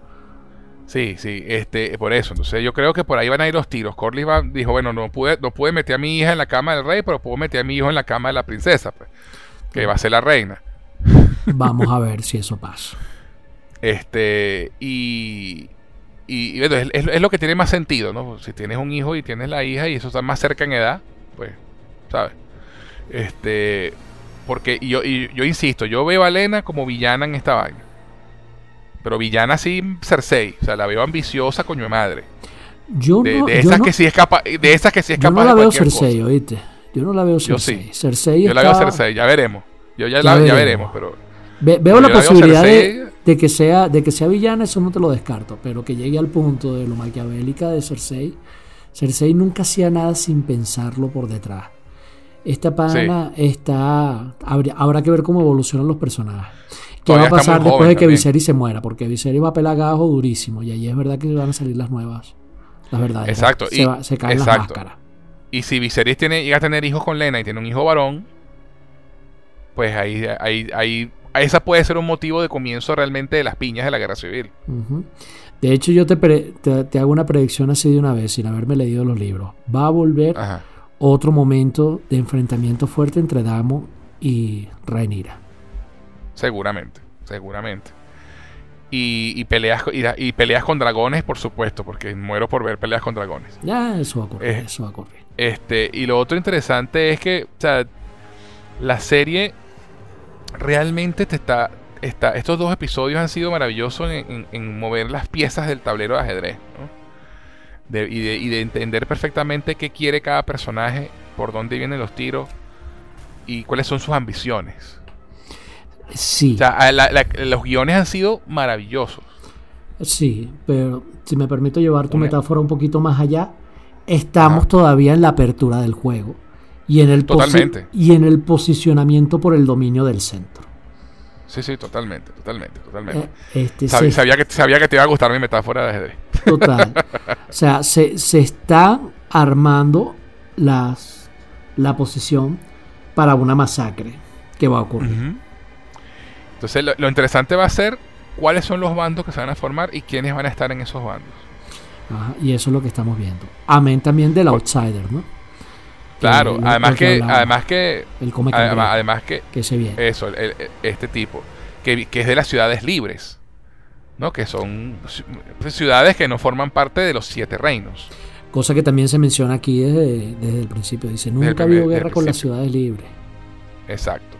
Sí, sí, este, por eso. Entonces yo creo que por ahí van a ir los tiros. Corlys va- dijo, bueno, no pude, no pude meter a mi hija en la cama del rey, pero puedo meter a mi hijo en la cama de la princesa, pues, que va a ser la reina. Vamos a ver si eso pasa. Este, y, y, y bueno, es, es- es lo que tiene más sentido, ¿no? Si tienes un hijo y tienes la hija y eso está más cerca en edad, pues, ¿sabes? Este, porque y yo, y yo insisto, yo veo a Lena como villana en esta vaina. Pero villana así Cersei, o sea, la veo ambiciosa, coño de madre. Yo De, no, de yo esas no- que sí es capaz, de esas que sí es yo capaz no la de veo Cersei, cosa. ¿oíste? Yo no la veo Yo Cersei. sí. Cersei Yo la veo Cersei, ya veremos. Yo ya, Ya la, ya veremos. veremos, pero Ve- veo Yo la posibilidad de, Cersei. de que sea, de que sea villana, eso no te lo descarto, pero que llegue al punto de lo maquiavélica de Cersei. Cersei nunca hacía nada sin pensarlo por detrás. Esta pana está. Habría, habrá que ver cómo evolucionan los personajes. ¿Qué Todavía va a pasar después de que también. Viserys se muera? Porque Viserys va a pelar gajo durísimo y ahí es verdad que van a salir las nuevas. Las verdades. Exacto, Se, y- va- se caen las máscaras. Y si Viserys tiene, llega a tener hijos con Lena y tiene un hijo varón, pues ahí, ahí, ahí, esa puede ser un motivo de comienzo realmente de las piñas de la guerra civil. De hecho, yo te, te, te hago una predicción así de una vez, sin haberme leído los libros. Va a volver Ajá. otro momento de enfrentamiento fuerte entre Damo y Rhaenyra. Seguramente, seguramente. Y, y peleas y peleas con dragones, por supuesto, porque muero por ver peleas con dragones. Ya, eso va a ocurrir, Eh. eso va a ocurrir. Este, y lo otro interesante es que, o sea, la serie realmente te está, está. Estos dos episodios han sido maravillosos en, en- en mover las piezas del tablero de ajedrez, ¿no? De- y, de, y de entender perfectamente qué quiere cada personaje, por dónde vienen los tiros y cuáles son sus ambiciones. Sí, O sea, a la- la- los guiones han sido maravillosos. sí, pero si me permito llevar tu Una- metáfora un poquito más allá, estamos Ajá. todavía en la apertura del juego y en, el Totalmente. y en el posicionamiento por el dominio del centro. Sí, sí, totalmente, totalmente, totalmente. Eh, Este, Sab- se- sabía, que, sabía que te iba a gustar mi metáfora de ajedrez. Total. O sea, se, se están armando las, la posición para una masacre que va a ocurrir. Entonces, lo, lo interesante va a ser cuáles son los bandos que se van a formar y quiénes van a estar en esos bandos. Ajá, y eso es lo que estamos viendo. Amén también del outsider, ¿no? Claro, El- además que, hablaba, además que, el además, que, que se viene. eso, el- este tipo, que, que es de las ciudades libres, ¿no? Que son ci- ciudades que no forman parte de los siete reinos. Cosa que también se menciona aquí desde, desde el principio. Dice, nunca ha habido guerra con las ciudades libres. Exacto.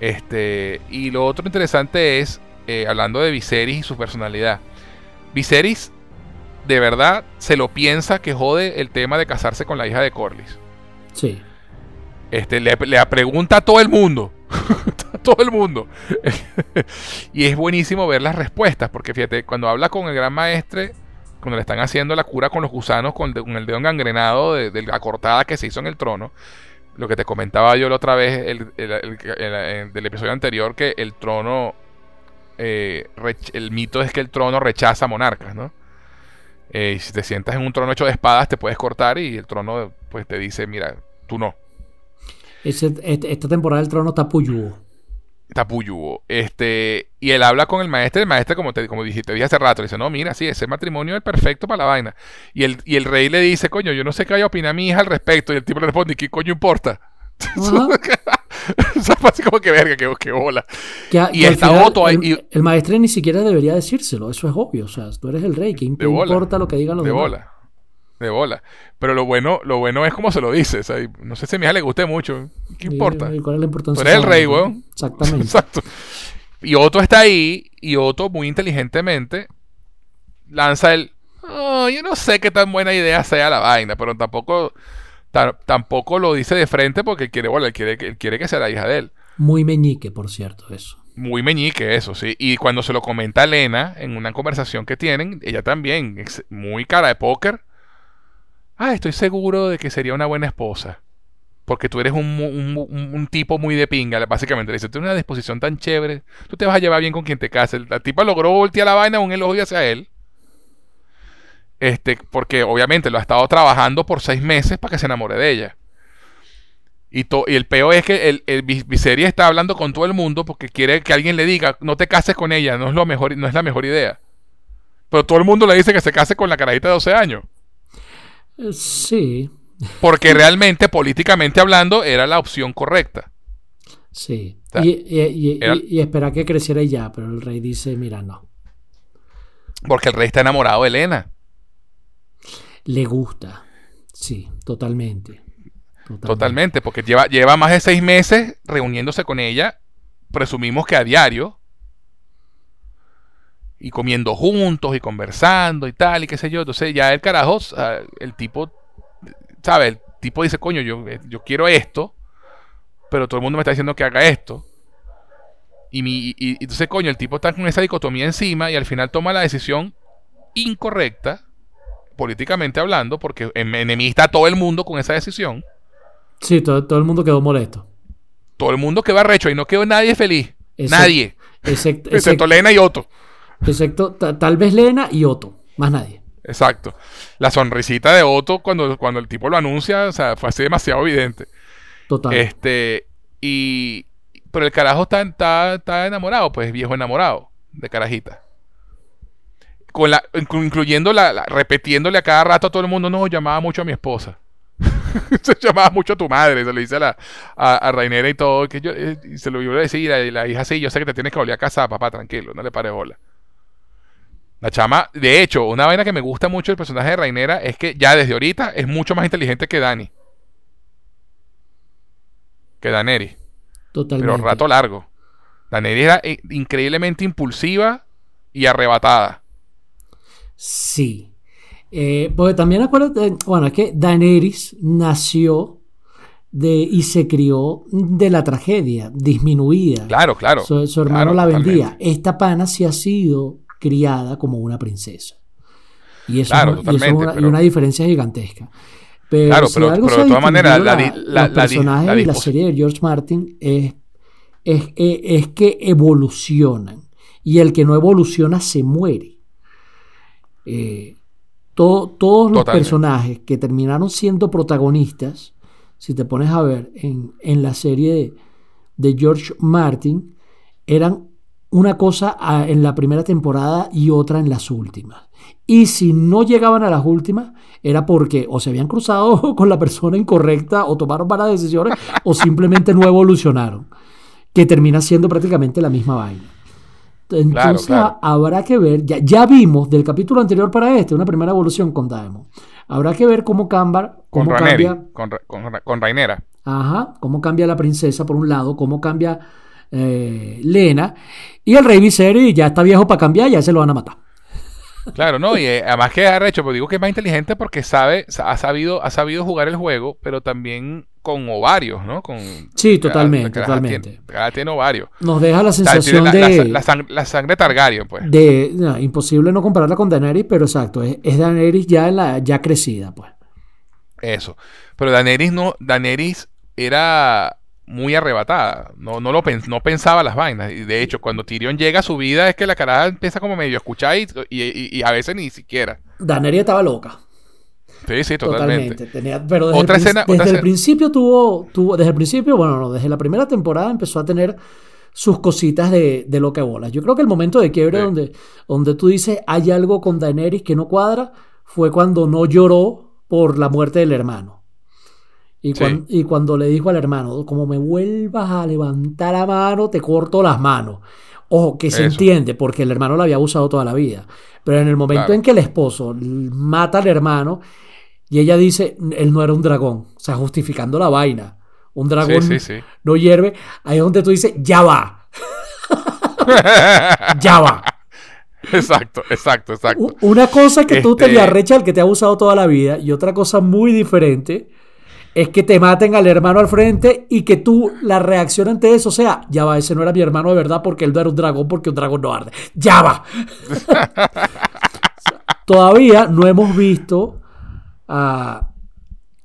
Este, y lo otro interesante es, eh, hablando de Viserys y su personalidad. Viserys, de verdad, se lo piensa que jode el tema de casarse con la hija de Corlys. Sí. Este, le, le pregunta a todo el mundo. a todo el mundo. y es buenísimo ver las respuestas, porque fíjate, cuando habla con el gran maestre, cuando le están haciendo la cura con los gusanos, con, el dedo engangrenado de, de la cortada que se hizo en el trono, lo que te comentaba yo la otra vez el, el- el- el- el- del episodio anterior, que el trono, eh, el mito es que el trono rechaza monarcas, ¿no? Eh, y si te sientas en un trono hecho de espadas, te puedes cortar y el trono pues te dice, mira, tú no. Este- esta temporada del trono está puyúo. Tapuyugo. Este, y él habla con el maestro, el maestro, como te, como dije, te dije hace rato, le dice, no, mira, sí, ese matrimonio es perfecto para la vaina. Y el, y el rey le dice, coño, yo no sé qué vaya a opinar mi hija al respecto. Y el tipo le responde, ¿qué coño importa? O sea, así como que verga, que, que bola. Que a- Y que está final Otto ahí, el, y- el maestre ni siquiera debería decírselo, eso es obvio. O sea, tú eres el rey, ¿qué De bola. importa lo que digan los De demás? bola. De bola. Pero lo bueno, lo bueno es como se lo dice. o sea, y no sé si a mi hija le guste mucho. ¿Qué Y- importa? y ¿Cuál es la importancia? Tú eres el rey, weón. Exactamente. Exacto. Y Otto está ahí y Otto muy inteligentemente lanza el... "Oh, yo no sé qué tan buena idea sea la vaina, pero tampoco ta- tampoco lo dice de frente porque quiere, bueno, él quiere, él quiere que sea la hija de él. Muy meñique, por cierto, eso. Muy meñique eso, sí. Y cuando se lo comenta a Elena en una conversación que tienen, ella también, muy cara de póker. Ah, estoy seguro de que sería una buena esposa. Porque tú eres un, un mu- un- un tipo muy de pinga, básicamente. Le dice, tú tienes una disposición tan chévere, tú te vas a llevar bien con quien te cases. La tipa logró voltear la vaina un elogio hacia él. Este, porque obviamente lo ha estado trabajando por seis meses para que se enamore de ella. Y, to- y el peor es que el, el está hablando con todo el mundo porque quiere que alguien le diga, no te cases con ella, no es, lo mejor, no es la mejor idea. Pero todo el mundo le dice que se case con la carajita de 12 años. Eh, Sí, Porque realmente, políticamente hablando, era la opción correcta. sí. sea, y, era- y- y esperar que creciera y ya, pero el rey dice, mira, no. Porque el rey está enamorado de Elena. Le gusta. Sí, totalmente. Totalmente. Porque lleva, lleva más de seis meses reuniéndose con ella, presumimos que a diario, y comiendo juntos y conversando y tal, y qué sé yo. Entonces ya el carajo, el tipo, ¿sabe? El tipo dice, coño, yo, eh, yo quiero esto, pero todo el mundo me está diciendo que haga esto. Y, mi, y, y entonces, coño, el tipo está con esa dicotomía encima y al final toma la decisión incorrecta, políticamente hablando, porque en- enemista a todo el mundo con esa decisión. Sí, todo, todo el mundo quedó molesto. todo el mundo quedó arrecho y no quedó nadie feliz. Nadie. Excepto, Lena y Otto. excepto ta- tal vez Lena y Otto. Más nadie. Exacto. La sonrisita de Otto cuando, cuando el tipo lo anuncia, o sea, fue así demasiado evidente. Total. Este, y. Pero el carajo está, está, está enamorado, pues viejo enamorado de carajita. Con la, inclu- incluyendo la, a cada rato a todo el mundo, no, llamaba mucho a mi esposa. se llamaba mucho a tu madre, se lo dice a, la, a, a Rainera y todo, que yo, eh, se lo iba a decir, y la, hija sí, yo sé que te tienes que volver a casar, papá, tranquilo, no le pares bola. La chama, de hecho, una vaina que me gusta mucho del personaje de Rainera es que ya desde ahorita es mucho más inteligente que Dani. Que Daneri. Totalmente. Pero rato largo. Daneri era eh, increíblemente impulsiva y arrebatada. Sí. Eh, porque también acuérdate, bueno, es que Daenerys nació de, y se crió de la tragedia, disminuida. Claro, claro. Su, su hermano Claro, la totalmente. vendía. Esta pana sí ha sido criada como una princesa. Y eso, Claro, es, una- y eso es una, y pero- una diferencia gigantesca. Pero, Claro, si pero- algo pero de todas maneras, la la- la y la serie de George Martin es, es, es- es que evolucionan. Y el que no evoluciona se muere. Eh, to- todos los personajes que terminaron siendo protagonistas si te pones a ver en, en la serie de, de George Martin, eran una cosa en la primera temporada y otra en las últimas. Y si no llegaban a las últimas, era porque o se habían cruzado con la persona incorrecta o tomaron malas decisiones o simplemente no evolucionaron, que termina siendo prácticamente la misma vaina. Entonces habrá que ver, ya, ya, vimos del capítulo anterior para este, una primera evolución con Daemon. Habrá que ver cómo, cambia, cómo cambia... Con, con, Rainera. Ajá, cómo cambia la princesa por un lado, cómo cambia eh, Lena. Y el rey Viserys ya está viejo para cambiar, ya se lo van a matar. Claro, no, y eh, además que ha hecho, pues digo que es más inteligente porque sabe, ha sabido, ha sabido jugar el juego, pero también con ovarios, ¿no? Con, sí, totalmente, totalmente. Tiene, tiene, ovarios. Nos deja la sensación de... La, sangre, Targaryen, pues. De, imposible no compararla con Daenerys, pero exacto, es, es Daenerys ya, la, ya crecida, pues. Eso. Pero Daenerys no, Daenerys era muy arrebatada. No, no, lo no pensaba las vainas. Y de hecho, cuando Tyrion llega a su vida, es que la cara empieza como medio a escuchar y, y, a veces ni siquiera. Daenerys estaba loca. Sí, sí, totalmente. pero desde, el, escena, desde el principio tuvo, tuvo, desde el principio, bueno, no, desde la primera temporada empezó a tener sus cositas de, de lo que bolas. Yo creo que el momento de quiebre donde, donde tú dices hay algo con Daenerys que no cuadra fue cuando no lloró por la muerte del hermano. Y, cuando le dijo al hermano, como me vuelvas a levantar la mano, te corto las manos. Ojo, que se entiende, porque el hermano la había abusado toda la vida. Pero en el momento en que el esposo mata al hermano, y ella dice, él no era un dragón, o sea, justificando la vaina. Un dragón no hierve, ahí es donde tú dices, ya va. ya va. Exacto, exacto, exacto. Una cosa que tú te le este arrecha al que te ha abusado toda la vida, y otra cosa muy diferente es que te maten al hermano al frente y que tú la reacción ante eso sea, ya va, ese no era mi hermano de verdad porque él no era un dragón porque un dragón no arde. Ya va. Todavía no hemos visto a...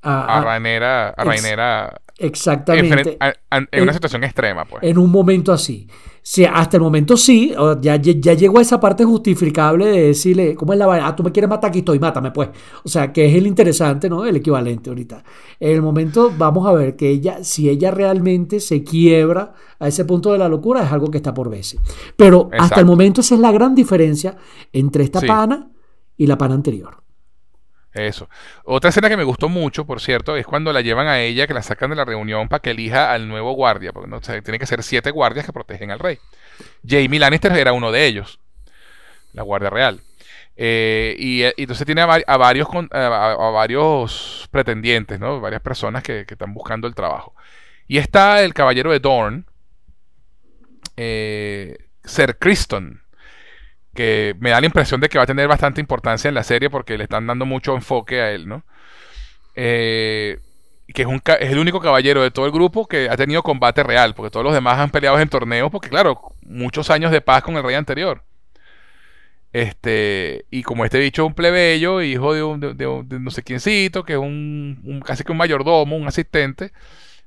A, a, Rainera, a Rainera Exactamente. En, una situación extrema, pues. En un momento así. Sí, hasta el momento sí, ya, ya, llegó a esa parte justificable de decirle, ¿cómo es la vaina? Ah, tú me quieres matar, aquí estoy, mátame, pues. O sea, que es el interesante, ¿no? El equivalente ahorita. En el momento vamos a ver que ella, si ella realmente se quiebra a ese punto de la locura, es algo que está por verse. Pero hasta el momento esa es la gran diferencia entre esta pana y la pana anterior. Eso. Otra escena que me gustó mucho, por cierto, es cuando la llevan a ella, que la sacan de la reunión para que elija al nuevo guardia, porque no, tiene que ser siete guardias que protegen al rey. Jamie Lannister era uno de ellos, la guardia real. Eh, y, entonces tiene a, varios, a, varios pretendientes, ¿no? varias personas que, están buscando el trabajo. Y está el caballero de Dorn, eh, Sir Criston, que me da la impresión de que va a tener bastante importancia en la serie porque le están dando mucho enfoque a él, ¿no? Eh, que es, un, es el único caballero de todo el grupo que ha tenido combate real, porque todos los demás han peleado en torneos, porque claro, muchos años de paz con el rey anterior. Este, y como este dicho un plebeyo, hijo de, un, de, no sé quiéncito, que es un, un, casi que un mayordomo, un asistente,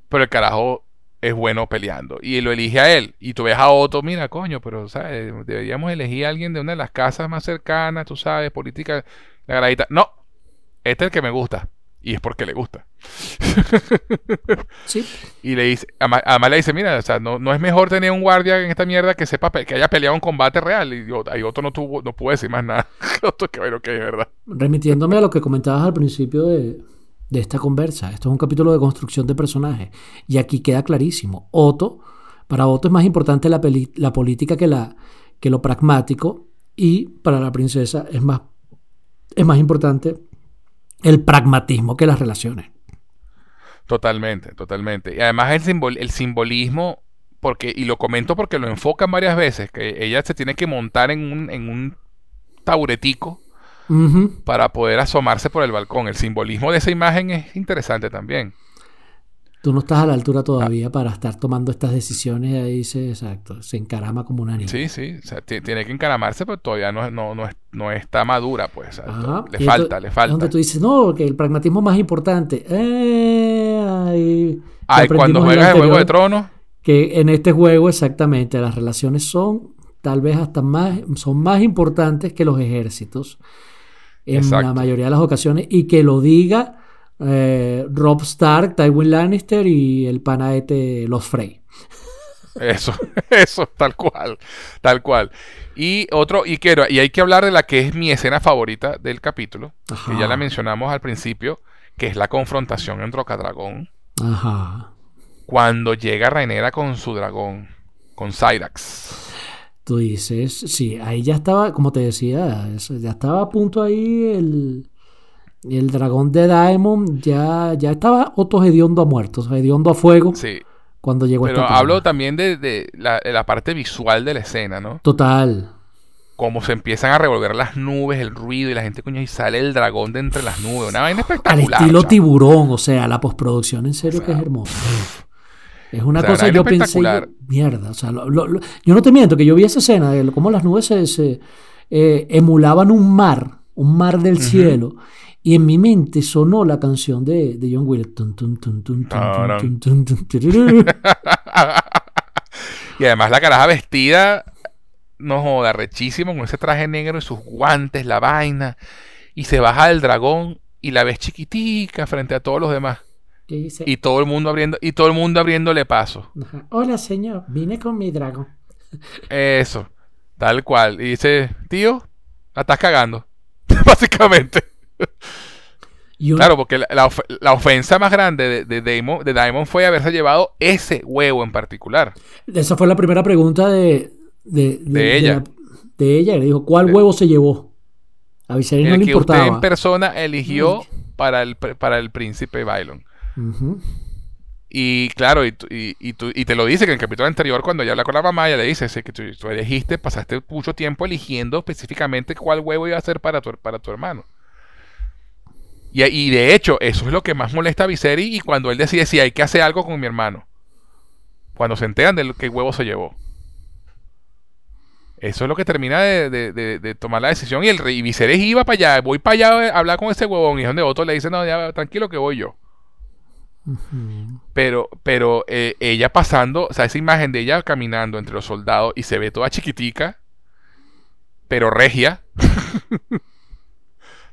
pero el carajo es bueno peleando. Y lo elige a él. Y tú ves a otro, mira, coño, pero ¿sabes? deberíamos elegir a alguien de una de las casas más cercanas, tú sabes, política, la gradita. No, este es el que me gusta. Y es porque le gusta. Sí. Y le dice, además, le dice, mira, o sea, no, no, es mejor tener un guardia en esta mierda que sepa que haya peleado un combate real. Y ahí otro no tuvo, no pudo decir más nada. otro que bueno, que es verdad. Remitiéndome a lo que comentabas al principio de, de esta conversa. Esto es un capítulo de construcción de personajes. Y aquí queda clarísimo. Otto, para Otto es más importante la, la política que, la, que lo pragmático. Y para la princesa es más, es más importante el pragmatismo que las relaciones. Totalmente, totalmente. Y además el, simbol, el simbolismo, porque, y lo comento porque lo enfocan varias veces, que ella se tiene que montar en un, en un para poder asomarse por el balcón. El simbolismo de esa imagen es interesante también. Tú no estás a la altura todavía para estar tomando estas decisiones. Ahí se, exacto, se encarama como una niña. Sí, sí. tiene que encaramarse, pero todavía no, no, no, está madura, pues. Le falta, le falta. Donde tú dices, no, que el pragmatismo es más importante. Eh, ay, cuando juegas el juego de tronos. Que en este juego, exactamente, las relaciones son tal vez hasta más, son más importantes que los ejércitos en la mayoría de las ocasiones y que lo diga eh, Rob Stark, Tywin Lannister y el panaete Los Frey. Eso, eso, tal cual, tal cual. Y otro, y quiero, y hay que hablar de la que es mi escena favorita del capítulo, que ya la mencionamos al principio, que es la confrontación en Rocadragón. Ajá. Cuando llega Rainera con su dragón, con Cyrax. Tú dices, sí, ahí ya estaba, como te decía, ya estaba a punto ahí el, el dragón de Daemon, ya, ya estaba Otto hediondo a muerto, o sea, hediondo a fuego. Sí. Cuando llegó Pero hablo también de, la, parte visual de la escena, ¿no? Total. Cómo se empiezan a revolver las nubes, el ruido y la gente, coño, y sale el dragón de entre las nubes. Una vaina espectacular. Al estilo tiburón, o sea, la postproducción en serio que es hermosa. Es una cosa, yo pensé, mierda, o sea, yo no te miento que yo vi esa escena de cómo las nubes se, eh, emulaban un mar, un mar del cielo, y en mi mente sonó la canción de, de John Williams. y además la caraja vestida, no joda, rechísimo, con ese traje negro y sus guantes, la vaina. Y se baja del dragón y la ves chiquitica frente a todos los demás. Y todo el mundo abriendo, y todo el mundo abriéndole paso. Hola señor, vine con mi dragón. Eso, tal cual. Y dice, tío, la estás cagando. Básicamente. Claro, porque la, ofensa más grande de, de, Daimon, fue haberse llevado ese huevo en particular. Esa fue la primera pregunta de, de, ella. De, ella. Le dijo, ¿cuál huevo se llevó? A Viserys no le que usted en persona eligió para el, para el príncipe Y claro, y, y, te lo dice que en el capítulo anterior, cuando ella habla con la mamá, ella le dice que tú, elegiste, pasaste mucho tiempo eligiendo específicamente cuál huevo iba a ser para tu, para tu hermano. Y, de hecho, eso es lo que más molesta a Viserys y cuando él decide si hay que hacer algo con mi hermano. Cuando se enteran de qué huevo se llevó. Eso es lo que termina de, tomar la decisión. Y el rey Viserys iba para allá, voy para allá a hablar con ese huevón. Y donde otro le dice, no, tranquilo que voy yo. Pero, pero eh, ella pasando, o sea, esa imagen de ella caminando entre los soldados y se ve toda chiquitica, pero regia.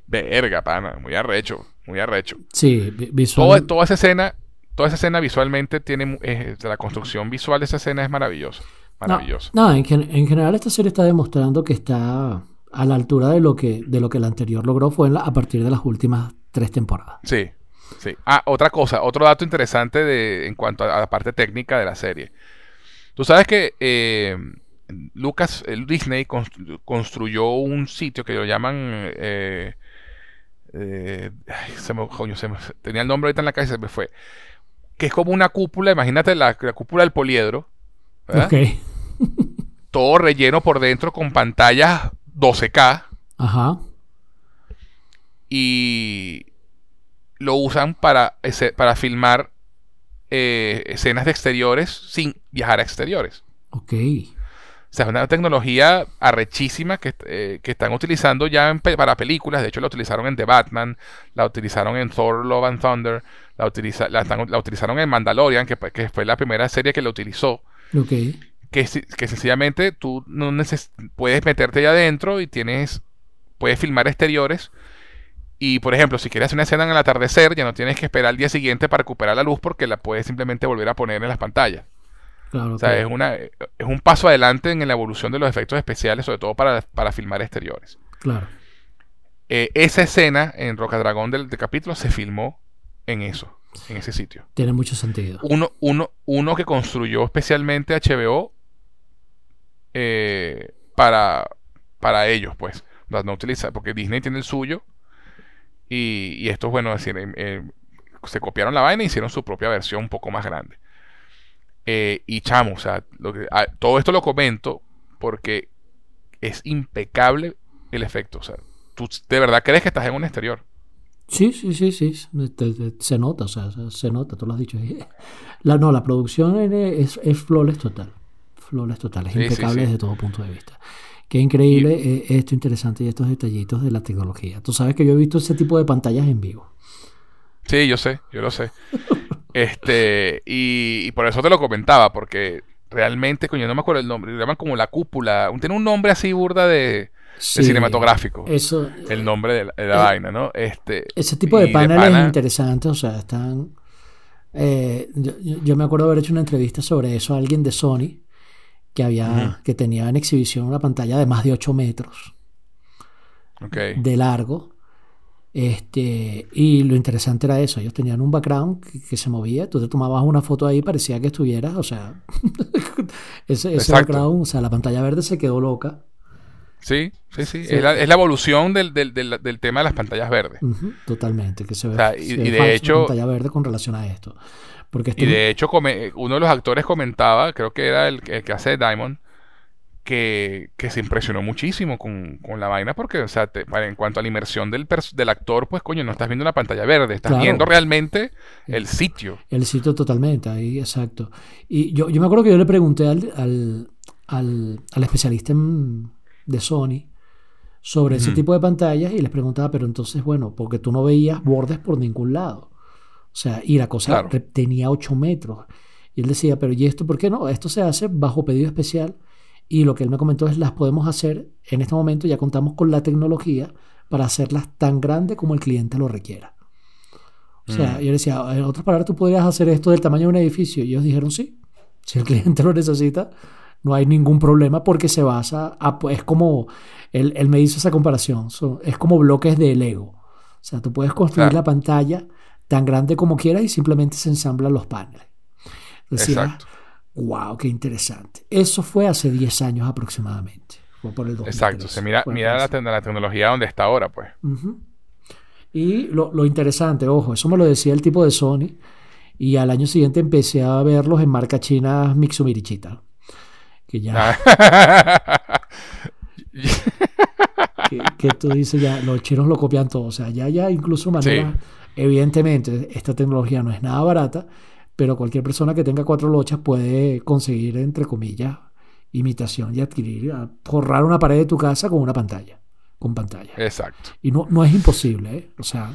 Verga, pana, muy arrecho, muy arrecho. Sí, visualmente. Toda, esa escena, toda esa escena visualmente tiene, eh, la construcción visual de esa escena es maravillosa. Maravillosa. No, en, general esta serie está demostrando que está a la altura de lo que, de lo que la anterior logró fue a partir de las últimas tres temporadas. Sí, sí. Ah, otra cosa, otro dato interesante de, en cuanto a la parte técnica de la serie. Tú sabes que eh, Lucas, el Disney construyó un sitio que lo llaman eh, eh, se me, tenía el nombre ahorita en la calle se me fue. Que es como una cúpula, imagínate la, cúpula del poliedro. Todo relleno por dentro con pantallas 12K. Ajá. Y lo usan para, para filmar eh, escenas de exteriores sin viajar a exteriores. Ok. O sea, es una tecnología arrechísima que, eh, están utilizando ya para películas. De hecho, la utilizaron en The Batman, la utilizaron en Thor, Love and Thunder, la, utiliza, la, utilizaron en Mandalorian, que, que, fue la primera serie que la utilizó. Okay. Que, que sencillamente tú no puedes meterte allá adentro y tienes, puedes filmar exteriores. Y por ejemplo, si quieres hacer una escena en el atardecer, ya no tienes que esperar al día siguiente para recuperar la luz porque la puedes simplemente volver a poner en las pantallas o sea, es, una, es un paso adelante en la evolución de los efectos especiales, sobre todo para, filmar exteriores. Claro. Eh, esa escena en Roca Dragón del, capítulo se filmó en eso, en ese sitio. Tiene mucho sentido. Uno, uno, uno que construyó especialmente HBO eh, para, para ellos, pues. No utiliza, porque Disney tiene el suyo. Y, y estos, bueno, decir, eh, se copiaron la vaina y hicieron su propia versión un poco más grande. Eh, y chamo, o sea, ah, todo esto lo comento porque es impecable el efecto. O sea, tú de verdad crees que estás en un exterior. Sí, sí, sí, sí. se nota, o sea, se nota, tú lo has dicho. La, no, la producción es, es flawless total. Flawless total, es impecable desde todo punto de vista. Qué increíble eh, esto interesante y estos detallitos de la tecnología. Tú sabes que yo he visto ese tipo de pantallas en vivo. Sí, yo sé, yo lo sé. Este, y, por eso te lo comentaba, porque realmente, coño, no me acuerdo el nombre, le llaman como la cúpula, tiene un nombre así burda de... cinematográfico. Eso, el nombre de la, eh, vaina, ¿no? Este, ese tipo de paneles interesantes, o sea, están... Eh, yo, me acuerdo haber hecho una entrevista sobre eso a alguien de Sony que había que tenía en exhibición una pantalla de más de 8 metros de largo este, y lo interesante era eso, ellos tenían un background que, se movía, tú te tomabas una foto ahí, parecía que estuvieras, o sea, ese, background, o sea, la pantalla verde se quedó loca. Sí, sí, sí, Es, la, evolución del, tema de las pantallas verdes. totalmente, que se ve, y, de hecho, pantalla verde con relación a esto. Porque y de hecho, uno de los actores comentaba, creo que era el, el que hace Diamond, que, se impresionó muchísimo con, la vaina porque, o sea, en cuanto a la inmersión del, del actor, pues coño, no estás viendo una pantalla verde, estás viendo realmente el sitio. El sitio totalmente, ahí, exacto. Y yo, yo me acuerdo que yo le pregunté al, al, al, especialista de Sony sobre ese tipo de pantallas y les preguntaba, pero entonces, bueno, porque tú no veías bordes por ningún lado. O sea, y la cosa tenía 8 metros. Y él decía, pero ¿y esto por qué no? Esto se hace bajo pedido especial y lo que él me comentó es las podemos hacer en este momento, ya contamos con la tecnología para hacerlas tan grandes como el cliente lo requiera. O sea, mm. yo decía, en otras palabras, tú podrías hacer esto del tamaño de un edificio. Y ellos dijeron, sí, si el cliente lo necesita, no hay ningún problema porque se basa, a, es como, él, me hizo esa comparación, es como bloques de Lego. O sea, tú puedes construir la pantalla tan grande como quieras y simplemente se ensamblan los paneles. Exacto. ¡Wow! ¡Qué interesante! Eso fue hace 10 años aproximadamente. por el Exacto. Se mira, mira la, tecnología donde está ahora, pues. Y lo, interesante, ojo, eso me lo decía el tipo de Sony. Y al año siguiente empecé a verlos en marca china Mitsumirichita. Que ya. Ah. que, tú dices ya, los chinos lo copian todo. O sea, ya, ya incluso manera. Evidentemente, esta tecnología no es nada barata pero cualquier persona que tenga cuatro lochas puede conseguir, entre comillas, imitación y adquirir, forrar una pared de tu casa con una pantalla, con pantalla. Exacto. Y no, no es imposible, ¿eh? o sea,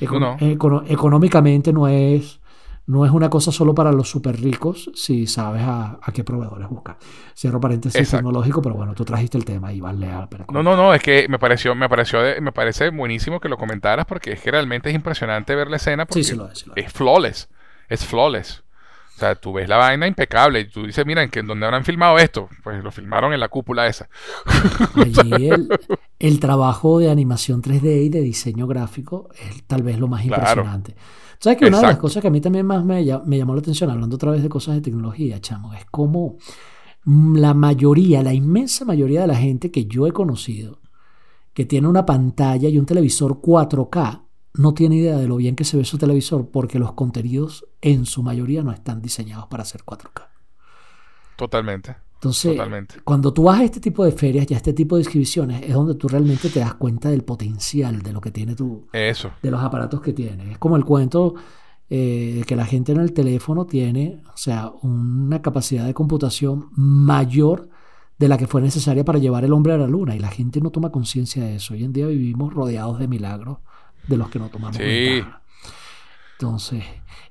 económicamente no es, no es una cosa solo para los súper ricos si sabes a, qué proveedores buscar. Cierro paréntesis tecnológico, pero bueno, tú trajiste el tema y vale Pero no, no, no, es que me pareció, me pareció, me parece buenísimo que lo comentaras porque es que realmente es impresionante ver la escena porque sí, lo es, es flawless es flawless. O sea, tú ves la vaina impecable y tú dices, miren, que en donde habrán filmado esto, pues lo filmaron en la cúpula esa. Allí el, trabajo de animación 3D y de diseño gráfico es tal vez lo más impresionante. ¿Sabes que una de las cosas que a mí también más me, me, llamó la atención, hablando otra vez de cosas de tecnología, chamo, es como la mayoría, la inmensa mayoría de la gente que yo he conocido, que tiene una pantalla y un televisor 4K, no tiene idea de lo bien que se ve su televisor porque los contenidos en su mayoría no están diseñados para hacer 4K. Totalmente. Entonces, cuando tú vas a este tipo de ferias y a este tipo de exhibiciones, es donde tú realmente te das cuenta del potencial de lo que tiene tu. Eso. De los aparatos que tiene. Es como el cuento eh, de que la gente en el teléfono tiene, o sea, una capacidad de computación mayor de la que fue necesaria para llevar el hombre a la luna. Y la gente no toma conciencia de eso. Hoy en día vivimos rodeados de milagros de los que no tomamos sí. Entonces,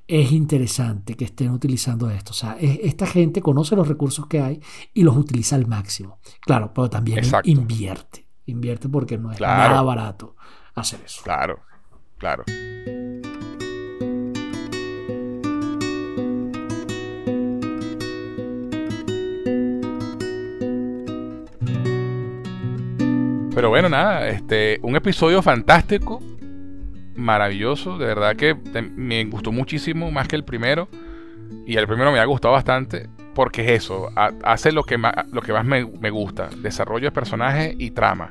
es interesante que estén utilizando esto. O sea, esta gente conoce los recursos que hay y los utiliza al máximo. Claro, pero también invierte. Invierte porque no es nada barato hacer eso. Claro, claro. Pero bueno, nada, este, un episodio fantástico maravilloso, de verdad que me gustó muchísimo más que el primero. Y el primero me ha gustado bastante porque es eso, hace lo que más, lo que más me, gusta, desarrollo de personajes y trama.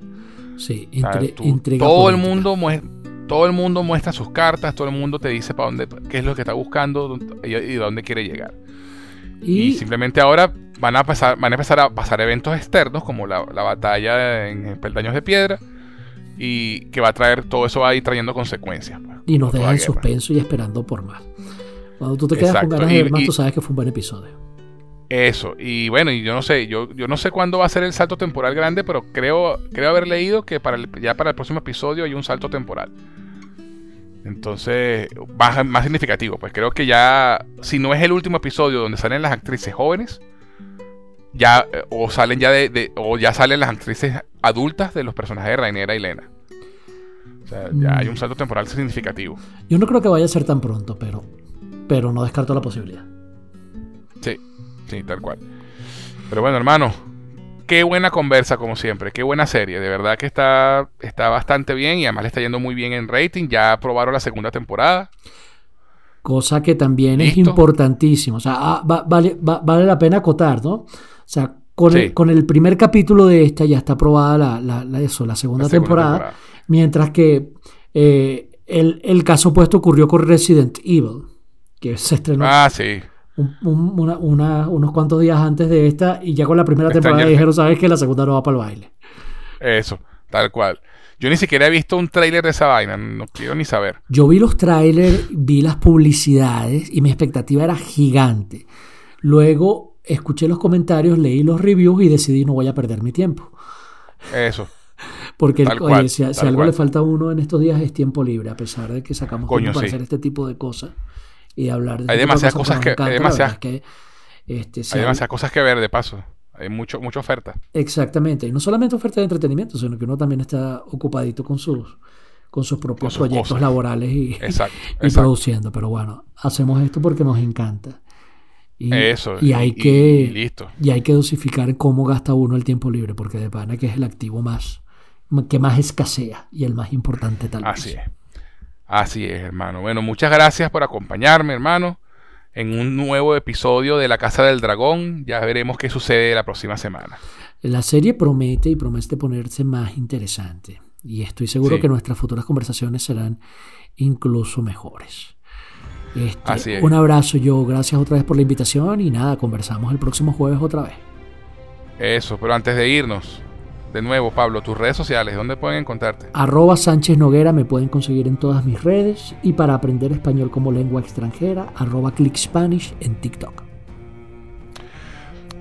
Sí, todo el mundo todo el mundo muestra sus cartas, todo el mundo te dice para dónde, qué es lo que está buscando y, dónde quiere llegar. Y, simplemente ahora van a pasar, van a empezar a pasar eventos externos como la, la batalla en Peldaños de Piedra y que va a traer todo eso va a ir trayendo consecuencias. Pues, y nos deja en suspenso y esperando por más. Cuando tú te quedas con ganas de ver más, tú sabes que fue un buen episodio. Eso, y bueno, y yo no sé, yo, yo no sé cuándo va a ser el salto temporal grande, pero creo, creo haber leído que para ya para el próximo episodio hay un salto temporal. Entonces, más, más significativo, pues creo que ya, si no es el último episodio donde salen las actrices jóvenes, ya eh, o salen ya de, o ya salen las actrices adultas de los personajes de Rainera y Lena. O sea, ya hay un mm. salto temporal significativo. Yo no creo que vaya a ser tan pronto, pero, pero no descarto la posibilidad. Sí, sí, tal cual. Pero bueno, hermano, qué buena conversa como siempre, qué buena serie, de verdad que está, está bastante bien y además le está yendo muy bien en rating, ya aprobaron la segunda temporada. Cosa que también es importantísimo, o sea, ah, vale, vale la pena acotar, ¿no? O sea, con, el, con el primer capítulo de esta ya está aprobada la, la, eso, la segunda, temporada, mientras que eh, el, el, caso opuesto ocurrió con Resident Evil, que se estrenó. Ah, sí unos cuantos días antes de esta y ya con la primera temporada dijeron, sabes que la segunda no va para el baile. Eso, tal cual. Yo ni siquiera he visto un tráiler de esa vaina, no quiero ni saber. Yo vi los trailers, vi las publicidades y mi expectativa era gigante. Luego escuché los comentarios, leí los reviews y decidí no voy a perder mi tiempo. Eso. Porque si, algo le falta a uno en estos días es tiempo libre, a pesar de que sacamos tiempo para hacer este tipo de cosas y hablar de Hay demasiadas cosas, que, hay demasiadas, que este, hay demasiadas cosas que ver de paso. Hay mucho, mucha oferta. Exactamente. Y no solamente oferta de entretenimiento, sino que uno también está ocupadito con sus, con sus propios proyectos laborales y, y produciendo. Pero bueno, hacemos esto porque nos encanta. Y, Eso. Y hay que. listo. Y hay que dosificar cómo gasta uno el tiempo libre, porque de pana que es el activo más que más escasea y el más importante tal vez. Así es. Así es, hermano. Bueno, muchas gracias por acompañarme, hermano, en un nuevo episodio de La Casa del Dragón. Ya veremos qué sucede la próxima semana. La serie promete y promete ponerse más interesante. Y estoy seguro que nuestras futuras conversaciones serán incluso mejores. Este, Así es. Un abrazo, yo. Gracias otra vez por la invitación. Y nada, conversamos el próximo jueves otra vez. Eso, pero antes de irnos, de nuevo, Pablo, tus redes sociales, ¿dónde pueden encontrarte? Arroba Sánchez Noguera me pueden conseguir en todas mis redes y para aprender español como lengua extranjera, arroba Click Spanish en TikTok.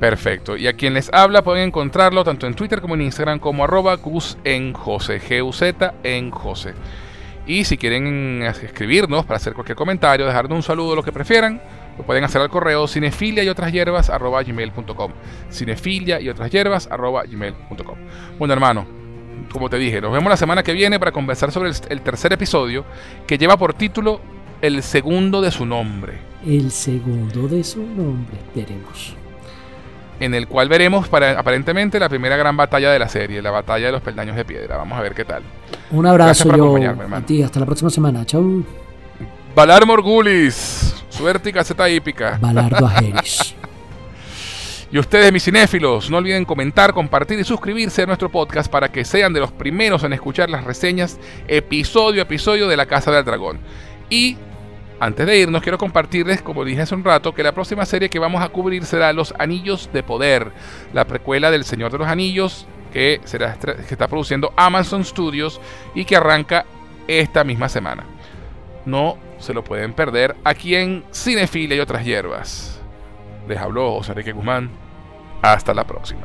Perfecto. Y a quien les habla pueden encontrarlo tanto en Twitter como en Instagram como arroba Gus en José, G-U-Z en José. Y si quieren escribirnos para hacer cualquier comentario, dejarnos un saludo, lo que prefieran, lo pueden hacer al correo cinefilia y otras hierbas arroba gmail.com. Cinefilia y otras hierbas arroba gmail.com. Bueno, hermano, como te dije, nos vemos la semana que viene para conversar sobre el, tercer episodio que lleva por título El segundo de su nombre. El segundo de su nombre, veremos. En el cual veremos para, aparentemente la primera gran batalla de la serie, la batalla de los peldaños de piedra. Vamos a ver qué tal. Un abrazo yo a ti, hasta la próxima semana. Chau. Valar Morgulis. Suerte y caseta hípica. Balardo Ajeris. y ustedes, mis cinéfilos, no olviden comentar, compartir y suscribirse a nuestro podcast para que sean de los primeros en escuchar las reseñas episodio a episodio de La Casa del Dragón. Y antes de irnos, quiero compartirles, como dije hace un rato, que la próxima serie que vamos a cubrir será Los Anillos de Poder, la precuela del Señor de los Anillos, que, será, que está produciendo Amazon Studios y que arranca esta misma semana. No se lo pueden perder aquí en Cinefilia y otras hierbas. Les habló José Enrique Guzmán. Hasta la próxima.